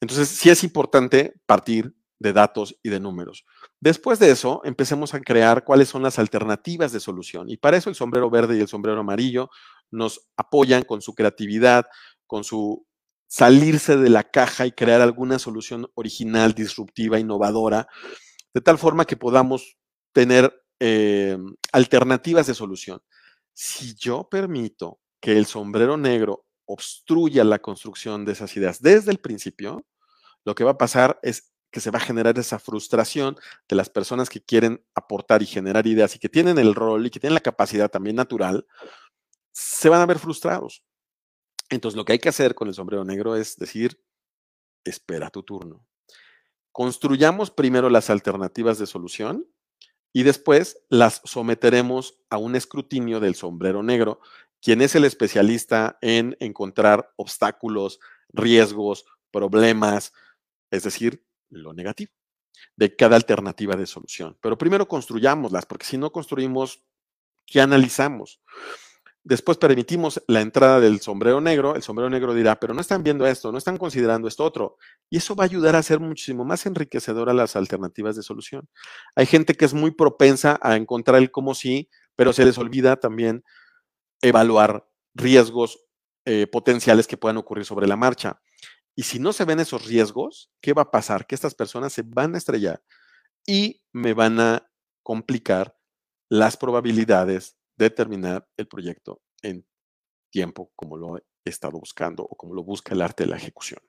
Entonces, sí es importante partir de datos y de números. Después de eso, empecemos a crear cuáles son las alternativas de solución. Y para eso el sombrero verde y el sombrero amarillo nos apoyan con su creatividad, con su salirse de la caja y crear alguna solución original, disruptiva, innovadora, de tal forma que podamos tener eh, alternativas de solución. Si yo permito que el sombrero negro obstruya la construcción de esas ideas desde el principio, lo que va a pasar es que se va a generar esa frustración de las personas que quieren aportar y generar ideas y que tienen el rol y que tienen la capacidad también natural, se van a ver frustrados. Entonces, lo que hay que hacer con el sombrero negro es decir, espera tu turno. Construyamos primero las alternativas de solución y después las someteremos a un escrutinio del sombrero negro, quien es el especialista en encontrar obstáculos, riesgos, problemas, es decir, lo negativo de cada alternativa de solución. Pero primero construyámoslas, porque si no construimos, ¿qué analizamos? Después permitimos la entrada del sombrero negro, el sombrero negro dirá, pero no están viendo esto, no están considerando esto otro. Y eso va a ayudar a ser muchísimo más enriquecedora las alternativas de solución. Hay gente que es muy propensa a encontrar el cómo sí, pero se les olvida también evaluar riesgos eh, potenciales que puedan ocurrir sobre la marcha. Y si no se ven esos riesgos, ¿qué va a pasar? Que estas personas se van a estrellar y me van a complicar las probabilidades de terminar el proyecto en tiempo como lo he estado buscando o como lo busca el arte de la ejecución.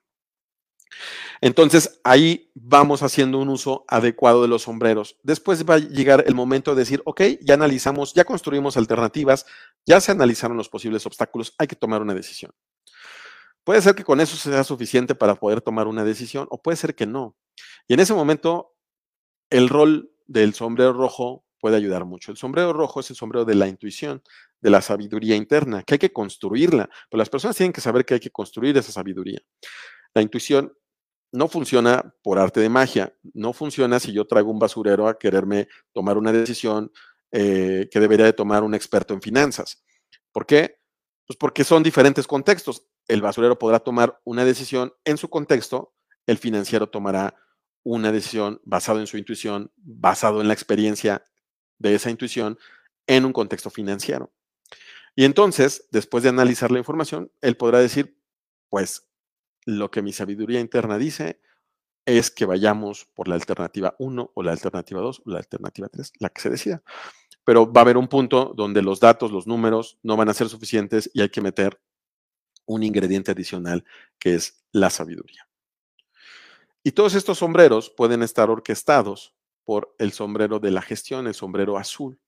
Entonces, ahí vamos haciendo un uso adecuado de los sombreros. Después va a llegar el momento de decir, ok, ya analizamos, ya construimos alternativas, ya se analizaron los posibles obstáculos, hay que tomar una decisión. Puede ser que con eso sea suficiente para poder tomar una decisión o puede ser que no. Y en ese momento, el rol del sombrero rojo puede ayudar mucho. El sombrero rojo es el sombrero de la intuición, de la sabiduría interna, que hay que construirla, pero las personas tienen que saber que hay que construir esa sabiduría. La intuición no funciona por arte de magia, no funciona si yo traigo un basurero a quererme tomar una decisión eh, que debería de tomar un experto en finanzas. ¿Por qué? Pues porque son diferentes contextos el basurero podrá tomar una decisión en su contexto, el financiero tomará una decisión basado en su intuición, basado en la experiencia de esa intuición en un contexto financiero. Y entonces, después de analizar la información, él podrá decir, pues lo que mi sabiduría interna dice es que vayamos por la alternativa 1 o la alternativa 2 o la alternativa 3, la que se decida. Pero va a haber un punto donde los datos, los números no van a ser suficientes y hay que meter un ingrediente adicional que es la sabiduría. Y todos estos sombreros pueden estar orquestados por el sombrero de la gestión, el sombrero azul.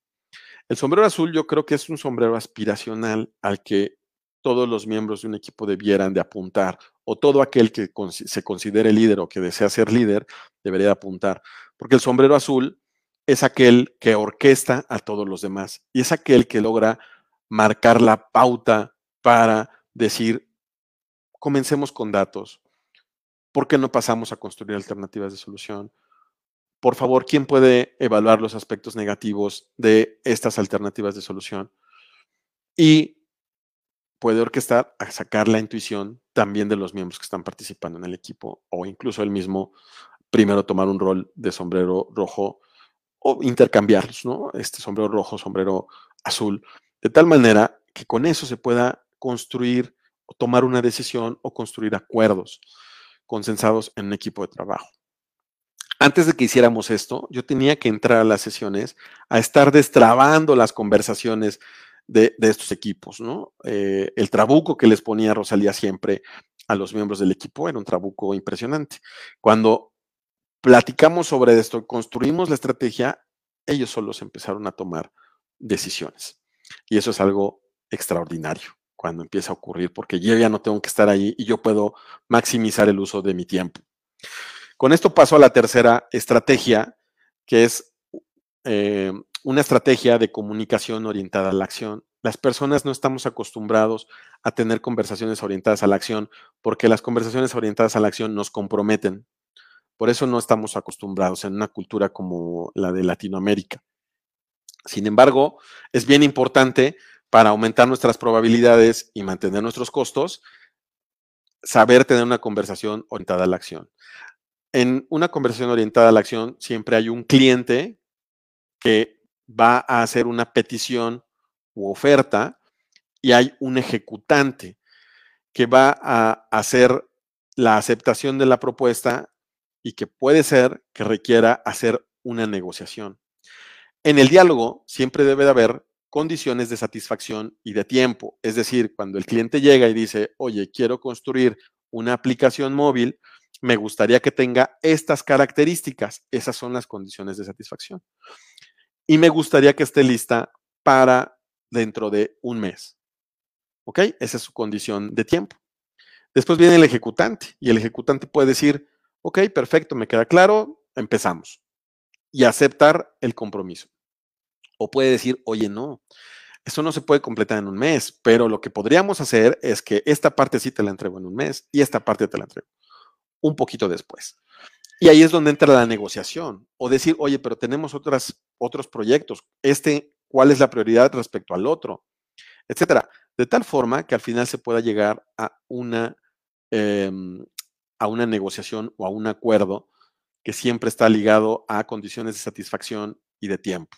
El sombrero azul yo creo que es un sombrero aspiracional al que todos los miembros de un equipo debieran de apuntar, o todo aquel que se considere líder o que desea ser líder debería apuntar, porque el sombrero azul es aquel que orquesta a todos los demás y es aquel que logra marcar la pauta para decir, comencemos con datos. ¿Por qué no pasamos a construir alternativas de solución? Por favor, ¿quién puede evaluar los aspectos negativos de estas alternativas de solución? Y puede orquestar a sacar la intuición también de los miembros que están participando en el equipo o incluso el mismo primero tomar un rol de sombrero rojo o intercambiarlos, ¿no? Este sombrero rojo, sombrero azul, de tal manera que con eso se pueda construir o tomar una decisión o construir acuerdos consensados en un equipo de trabajo. Antes de que hiciéramos esto, yo tenía que entrar a las sesiones a estar destrabando las conversaciones de, estos equipos. Eh, el trabuco que les ponía Rosalía siempre a los miembros del equipo era un trabuco impresionante. Cuando platicamos sobre esto, construimos la estrategia, ellos solos empezaron a tomar decisiones. Y eso es algo extraordinario cuando empieza a ocurrir, porque yo ya no tengo que estar ahí y yo puedo maximizar el uso de mi tiempo. Con esto paso a la tercera estrategia, que es eh, una estrategia de comunicación orientada a la acción. Las personas no estamos acostumbrados a tener conversaciones orientadas a la acción porque las conversaciones orientadas a la acción nos comprometen. Por eso no estamos acostumbrados en una cultura como la de Latinoamérica. Sin embargo, es bien importante para aumentar nuestras probabilidades y mantener nuestros costos, saber tener una conversación orientada a la acción. En una conversación orientada a la acción siempre hay un cliente que va a hacer una petición u oferta y hay un ejecutante que va a hacer la aceptación de la propuesta y que puede ser que requiera hacer una negociación. En el diálogo siempre debe de haber condiciones de satisfacción y de tiempo. Es decir, cuando el cliente llega y dice, oye, quiero construir una aplicación móvil, me gustaría que tenga estas características. Esas son las condiciones de satisfacción. Y me gustaría que esté lista para dentro de un mes. ¿Ok? Esa es su condición de tiempo. Después viene el ejecutante y el ejecutante puede decir, ok, perfecto, me queda claro, empezamos. Y aceptar el compromiso. O puede decir, oye, no, eso no se puede completar en un mes, pero lo que podríamos hacer es que esta parte sí te la entrego en un mes y esta parte te la entrego un poquito después. Y ahí es donde entra la negociación o decir, oye, pero tenemos otras, otros proyectos. Este, ¿cuál es la prioridad respecto al otro? Etcétera. De tal forma que al final se pueda llegar a una, em, a una negociación o a un acuerdo que siempre está ligado a condiciones de satisfacción y de tiempo.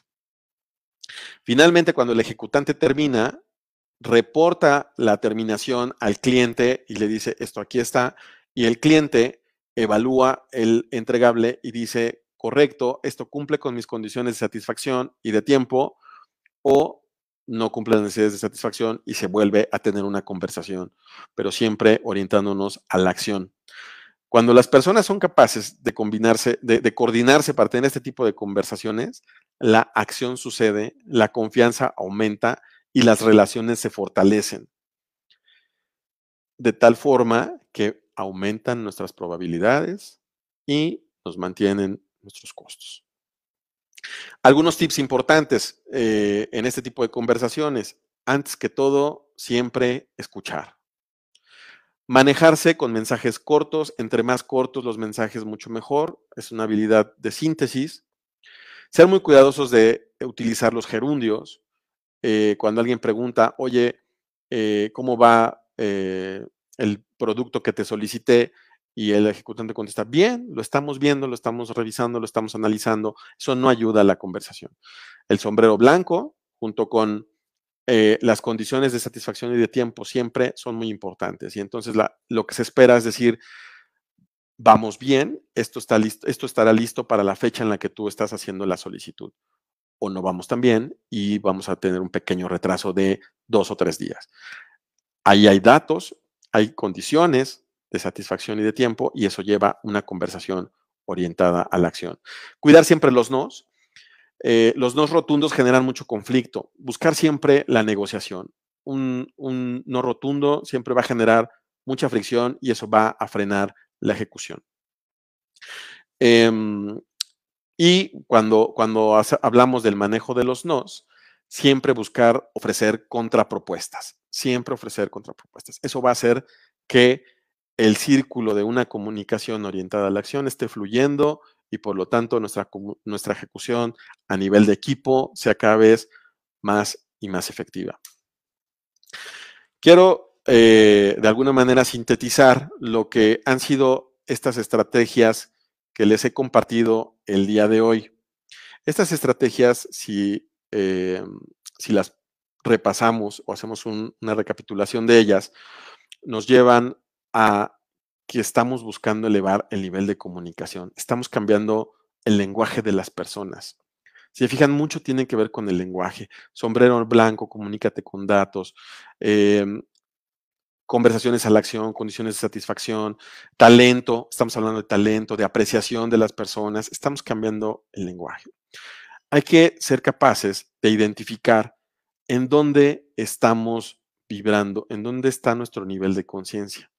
Finalmente, cuando el ejecutante termina, reporta la terminación al cliente y le dice, esto aquí está, y el cliente evalúa el entregable y dice, correcto, esto cumple con mis condiciones de satisfacción y de tiempo, o no cumple las necesidades de satisfacción y se vuelve a tener una conversación, pero siempre orientándonos a la acción. Cuando las personas son capaces de combinarse, de, coordinarse para tener este tipo de conversaciones, la acción sucede, la confianza aumenta y las relaciones se fortalecen. De tal forma que aumentan nuestras probabilidades y nos mantienen nuestros costos. Algunos tips importantes eh, en este tipo de conversaciones. Antes que todo, siempre escuchar. Manejarse con mensajes cortos, entre más cortos los mensajes, mucho mejor. Es una habilidad de síntesis. Ser muy cuidadosos de utilizar los gerundios. Eh, cuando alguien pregunta, oye, eh, ¿cómo va eh, el producto que te solicité? Y el ejecutante contesta, bien, lo estamos viendo, lo estamos revisando, lo estamos analizando. Eso no ayuda a la conversación. El sombrero blanco, junto con eh, las condiciones de satisfacción y de tiempo siempre son muy importantes. Y entonces lo que se espera es decir, vamos bien, esto, estará listo para la fecha en la que tú estás haciendo la solicitud. O no vamos tan bien y vamos a tener un pequeño retraso de dos o tres días. Ahí hay datos, hay condiciones de satisfacción y de tiempo y eso lleva una conversación orientada a la acción. Cuidar siempre los nos, eh, los no rotundos generan mucho conflicto. Buscar siempre la negociación. Un, no rotundo siempre va a generar mucha fricción y eso va a frenar la ejecución. Em, y cuando, cuando hablamos del manejo de los nos, siempre buscar ofrecer contrapropuestas. Siempre ofrecer contrapropuestas. Eso va a hacer que el círculo de una comunicación orientada a la acción esté fluyendo y por lo tanto nuestra, nuestra ejecución a nivel de equipo sea cada vez más y más efectiva. Quiero eh, de alguna manera sintetizar lo que han sido estas estrategias que les he compartido el día de hoy. Estas estrategias, si, eh, si las repasamos o hacemos una recapitulación de ellas, nos llevan a que estamos buscando elevar el nivel de comunicación. Estamos cambiando el lenguaje de las personas. Si se fijan, mucho tiene que ver con el lenguaje. Sombrero blanco, comunícate con datos, em, conversaciones a la acción, condiciones de satisfacción, talento, estamos hablando de talento, de apreciación de las personas, estamos cambiando el lenguaje. Hay que ser capaces de identificar en dónde estamos vibrando, en dónde está nuestro nivel de conciencia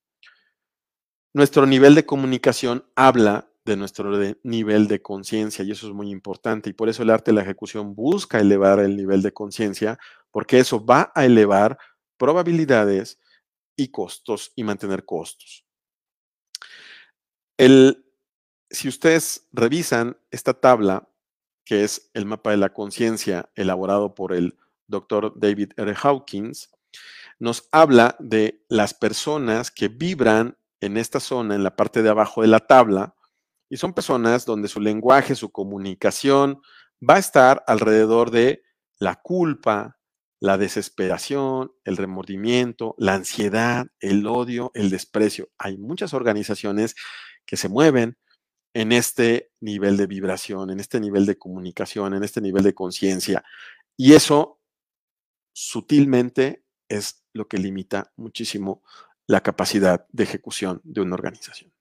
nuestro nivel de comunicación habla de nuestro nivel de conciencia y eso es muy importante y por eso el arte de la ejecución busca elevar el nivel de conciencia porque eso va a elevar probabilidades y costos y mantener costos. El, si ustedes revisan esta tabla que es el mapa de la conciencia elaborado por el doctor David R. Hawkins, nos habla de las personas que vibran en esta zona, en la parte de abajo de la tabla, y son personas donde su lenguaje, su comunicación va a estar alrededor de la culpa, la desesperación, el remordimiento, la ansiedad, el odio, el desprecio. Hay muchas organizaciones que se mueven en este nivel de vibración, en este nivel de comunicación, en este nivel de conciencia. Y eso sutilmente es lo que limita muchísimo la capacidad de ejecución de una organización.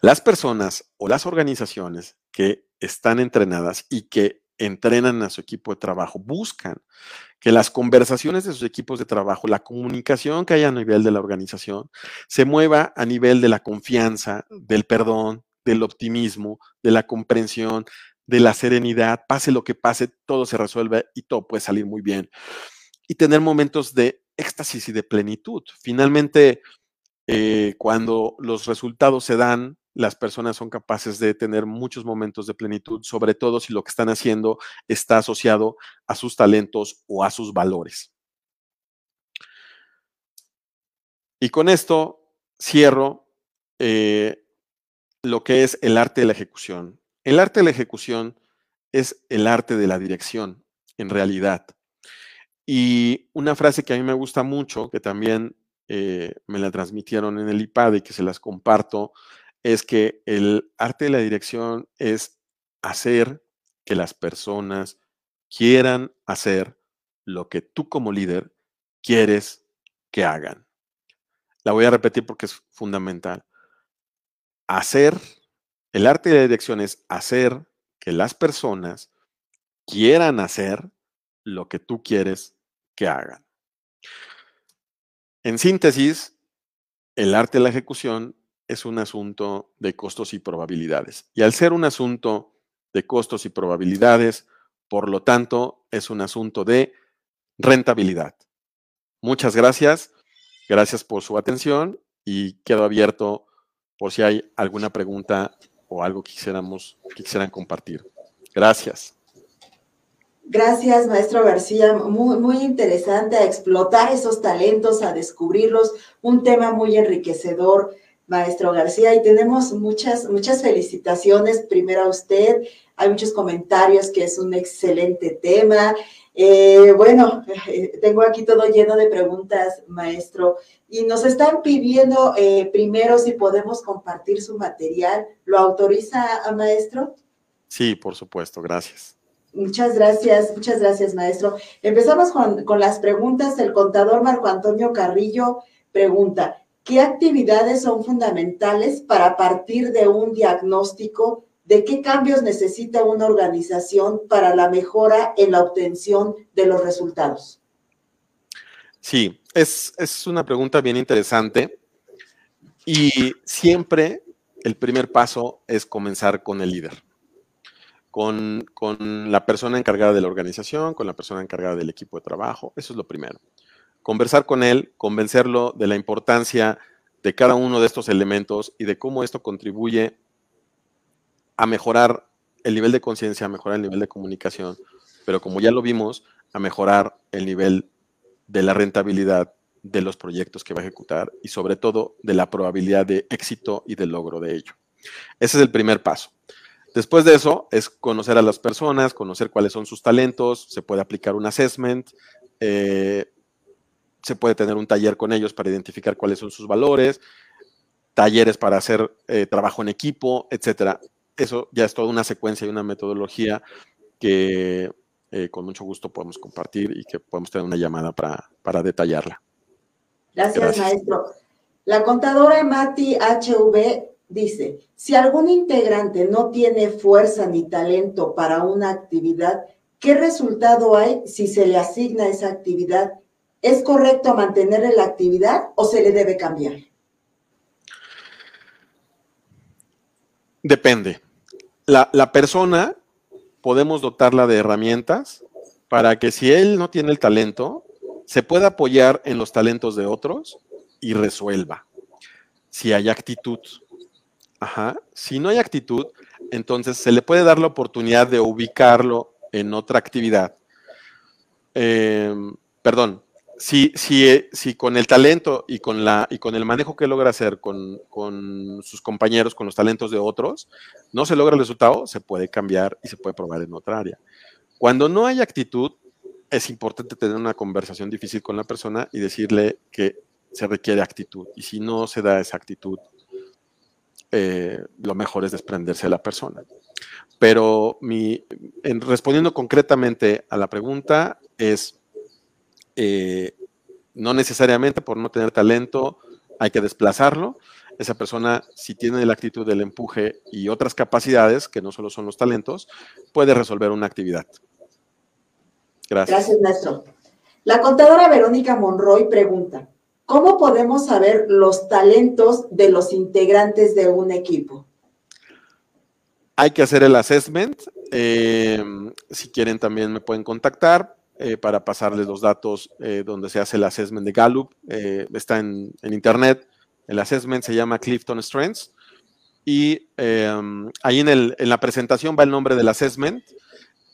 Las personas o las organizaciones que están entrenadas y que entrenan a su equipo de trabajo buscan que las conversaciones de sus equipos de trabajo, la comunicación que hay a nivel de la organización, se mueva a nivel de la confianza, del perdón, del optimismo, de la comprensión, de la serenidad, pase lo que pase, todo se resuelve y todo puede salir muy bien. Y tener momentos de éxtasis y de plenitud. Finalmente, eh, cuando los resultados se dan, las personas son capaces de tener muchos momentos de plenitud, sobre todo si lo que están haciendo está asociado a sus talentos o a sus valores. Y con esto cierro eh, lo que es el arte de la ejecución. El arte de la ejecución es el arte de la dirección, en realidad. Y una frase que a mí me gusta mucho, que también eh, me la transmitieron en el IPAD y que se las comparto, es que el arte de la dirección es hacer que las personas quieran hacer lo que tú como líder quieres que hagan. La voy a repetir porque es fundamental. Hacer, el arte de la dirección es hacer que las personas quieran hacer lo que tú quieres que hagan. En síntesis, el arte de la ejecución es un asunto de costos y probabilidades. Y al ser un asunto de costos y probabilidades, por lo tanto, es un asunto de rentabilidad. Muchas gracias. Gracias por su atención y quedo abierto por si hay alguna pregunta o algo que quisiéramos quisieran compartir. Gracias. Gracias, maestro García. Muy, interesante a explotar esos talentos, a descubrirlos. Un tema muy enriquecedor, maestro García. Y tenemos muchas, muchas felicitaciones. Primero a usted. Hay muchos comentarios que es un excelente tema. Eh, bueno, tengo aquí todo lleno de preguntas, maestro. Y nos están pidiendo eh, primero si podemos compartir su material. ¿Lo autoriza, maestro? Sí, por supuesto. Gracias. Muchas gracias, muchas gracias, maestro. Empezamos con, con, las preguntas. El contador Marco Antonio Carrillo pregunta, ¿qué actividades son fundamentales para partir de un diagnóstico de qué cambios necesita una organización para la mejora en la obtención de los resultados? Sí, es, es una pregunta bien interesante y siempre el primer paso es comenzar con el líder con, la persona encargada de la organización, con la persona encargada del equipo de trabajo. Eso es lo primero. Conversar con él, convencerlo de la importancia de cada uno de estos elementos y de cómo esto contribuye a mejorar el nivel de conciencia, a mejorar el nivel de comunicación, pero como ya lo vimos, a mejorar el nivel de la rentabilidad de los proyectos que va a ejecutar y sobre todo de la probabilidad de éxito y de logro de ello. Ese es el primer paso. Después de eso es conocer a las personas, conocer cuáles son sus talentos, se puede aplicar un assessment, eh, se puede tener un taller con ellos para identificar cuáles son sus valores, talleres para hacer eh, trabajo en equipo, etcétera. Eso ya es toda una secuencia y una metodología que eh, con mucho gusto podemos compartir y que podemos tener una llamada para, detallarla. Gracias, maestro. La contadora Mati HV dice, si algún integrante no tiene fuerza ni talento para una actividad, ¿qué resultado hay si se le asigna esa actividad? ¿Es correcto mantener la actividad o se le debe cambiar? Depende. La, la persona podemos dotarla de herramientas para que si él no tiene el talento, se pueda apoyar en los talentos de otros y resuelva. Si hay actitud, Ajá. Si no hay actitud, Entonces, se le puede dar la oportunidad de ubicarlo en otra actividad. Em, perdón, si, si, si, con el talento y con, la, y con el manejo que logra hacer con, con, sus compañeros, con los talentos de otros, no se logra el resultado, se puede cambiar y se puede probar en otra área. Cuando no hay actitud, es importante tener una conversación difícil con la persona y decirle que se requiere actitud. Y si no se da esa actitud, eh, lo mejor es desprenderse de la persona. Pero mi, en, respondiendo concretamente a la pregunta es, eh, no necesariamente por no tener talento hay que desplazarlo. Esa persona, si tiene la actitud del empuje y otras capacidades, que no solo son los talentos, puede resolver una actividad. Gracias. Gracias, maestro. La contadora Verónica Monroy pregunta, ¿cómo podemos saber los talentos de los integrantes de un equipo? Hay que hacer el assessment. Eh, si quieren, también me pueden contactar eh, para pasarles los datos eh, donde se hace el assessment de Gallup. está en, internet. El assessment se llama Clifton Strengths. Y ahí en, en la presentación va el nombre del assessment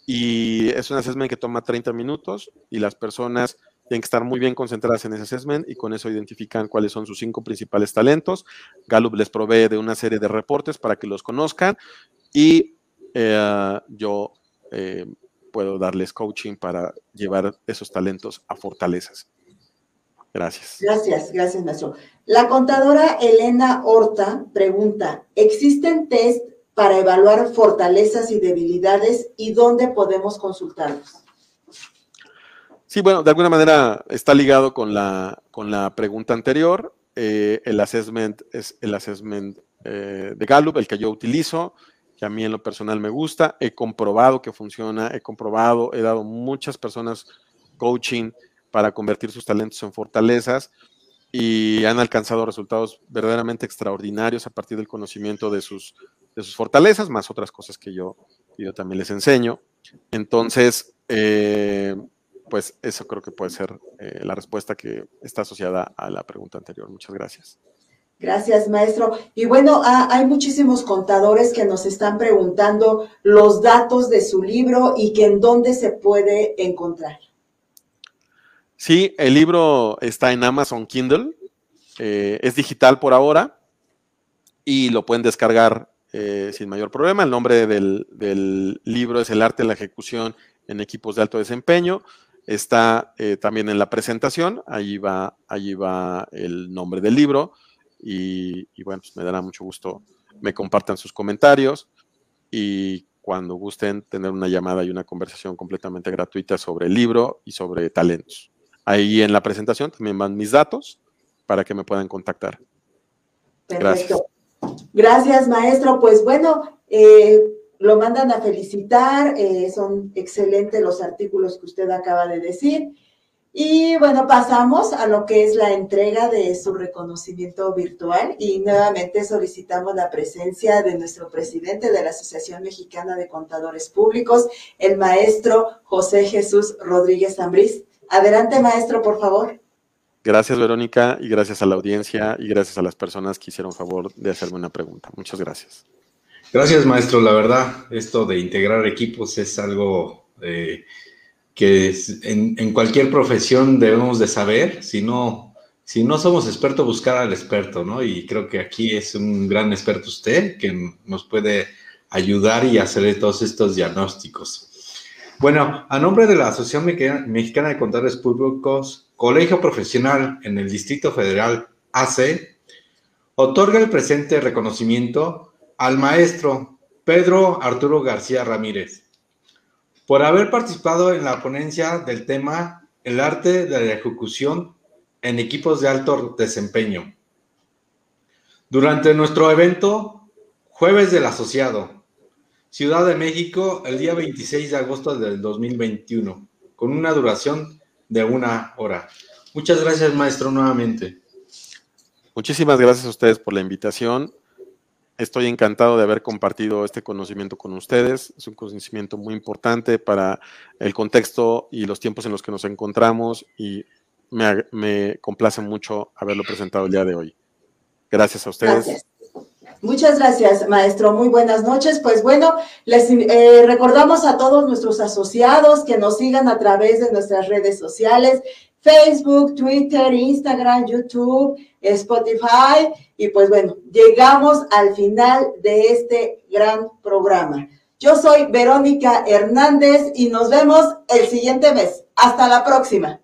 y es un assessment que toma 30 minutos y las personas tienen que estar muy bien concentradas en ese assessment y con eso identifican cuáles son sus cinco principales talentos. Gallup les provee de una serie de reportes para que los conozcan y eh, yo eh, puedo darles coaching para llevar esos talentos a fortalezas. Gracias. Gracias, gracias, maestro. La contadora Elena Horta pregunta, ¿existen test para evaluar fortalezas y debilidades y dónde podemos consultarlos? Sí, bueno, de alguna manera está ligado con la, con la pregunta anterior. Eh, el assessment es el assessment eh, de Gallup, el que yo utilizo, que a mí en lo personal me gusta. He comprobado que funciona, he comprobado, he dado muchas personas coaching para convertir sus talentos en fortalezas y han alcanzado resultados verdaderamente extraordinarios a partir del conocimiento de sus de sus fortalezas, más otras cosas que yo, yo también les enseño. Entonces, eh, pues eso creo que puede ser eh, la respuesta que está asociada a la pregunta anterior. Muchas gracias. Gracias, maestro. Y bueno, hay muchísimos contadores que nos están preguntando los datos de su libro y que en dónde se puede encontrar. Sí, el libro está en Amazon Kindle. Eh, es digital por ahora y lo pueden descargar eh, sin mayor problema. El nombre del, libro es El arte de la ejecución en equipos de alto desempeño. Está eh, también en la presentación, allí va, allí va el nombre del libro y, bueno, pues me dará mucho gusto me compartan sus comentarios y cuando gusten tener una llamada y una conversación completamente gratuita sobre el libro y sobre talentos. Ahí en la presentación también van mis datos para que me puedan contactar. Gracias. Gracias, maestro. Pues bueno, eh, lo mandan a felicitar, eh, son excelentes los artículos que usted acaba de decir. Y bueno, pasamos a lo que es la entrega de su reconocimiento virtual y nuevamente solicitamos la presencia de nuestro presidente de la Asociación Mexicana de Contadores Públicos, el maestro José Jesús Rodríguez Ambrís. Adelante, maestro, por favor. Gracias, Verónica, y gracias a la audiencia y gracias a las personas que hicieron favor de hacerme una pregunta. Muchas gracias. Gracias, maestro. La verdad, esto de integrar equipos es algo eh, que en, cualquier profesión debemos de saber. Si no, si no somos expertos, buscar al experto, ¿no? Y creo que aquí es un gran experto usted que nos puede ayudar y hacer todos estos diagnósticos. Bueno, a nombre de la Asociación Mexicana de Contadores Públicos, Colegio Profesional en el Distrito Federal AC, otorga el presente reconocimiento al maestro Pedro Arturo García Ramírez por haber participado en la ponencia del tema El arte de la ejecución en equipos de alto desempeño. Durante nuestro evento, Jueves del Asociado, Ciudad de México, el día 26 de agosto del 2021, con una duración de una hora. Muchas gracias, maestro, nuevamente. Muchísimas gracias a ustedes por la invitación. Estoy encantado de haber compartido este conocimiento con ustedes. Es un conocimiento muy importante para el contexto y los tiempos en los que nos encontramos y me, complace mucho haberlo presentado el día de hoy. Gracias a ustedes. Muchas gracias, maestro. Muy buenas noches. Pues bueno, les eh, recordamos a todos nuestros asociados que nos sigan a través de nuestras redes sociales, Facebook, Twitter, Instagram, YouTube, Spotify. Y pues bueno, llegamos al final de este gran programa. Yo soy Verónica Hernández y nos vemos el siguiente mes. Hasta la próxima.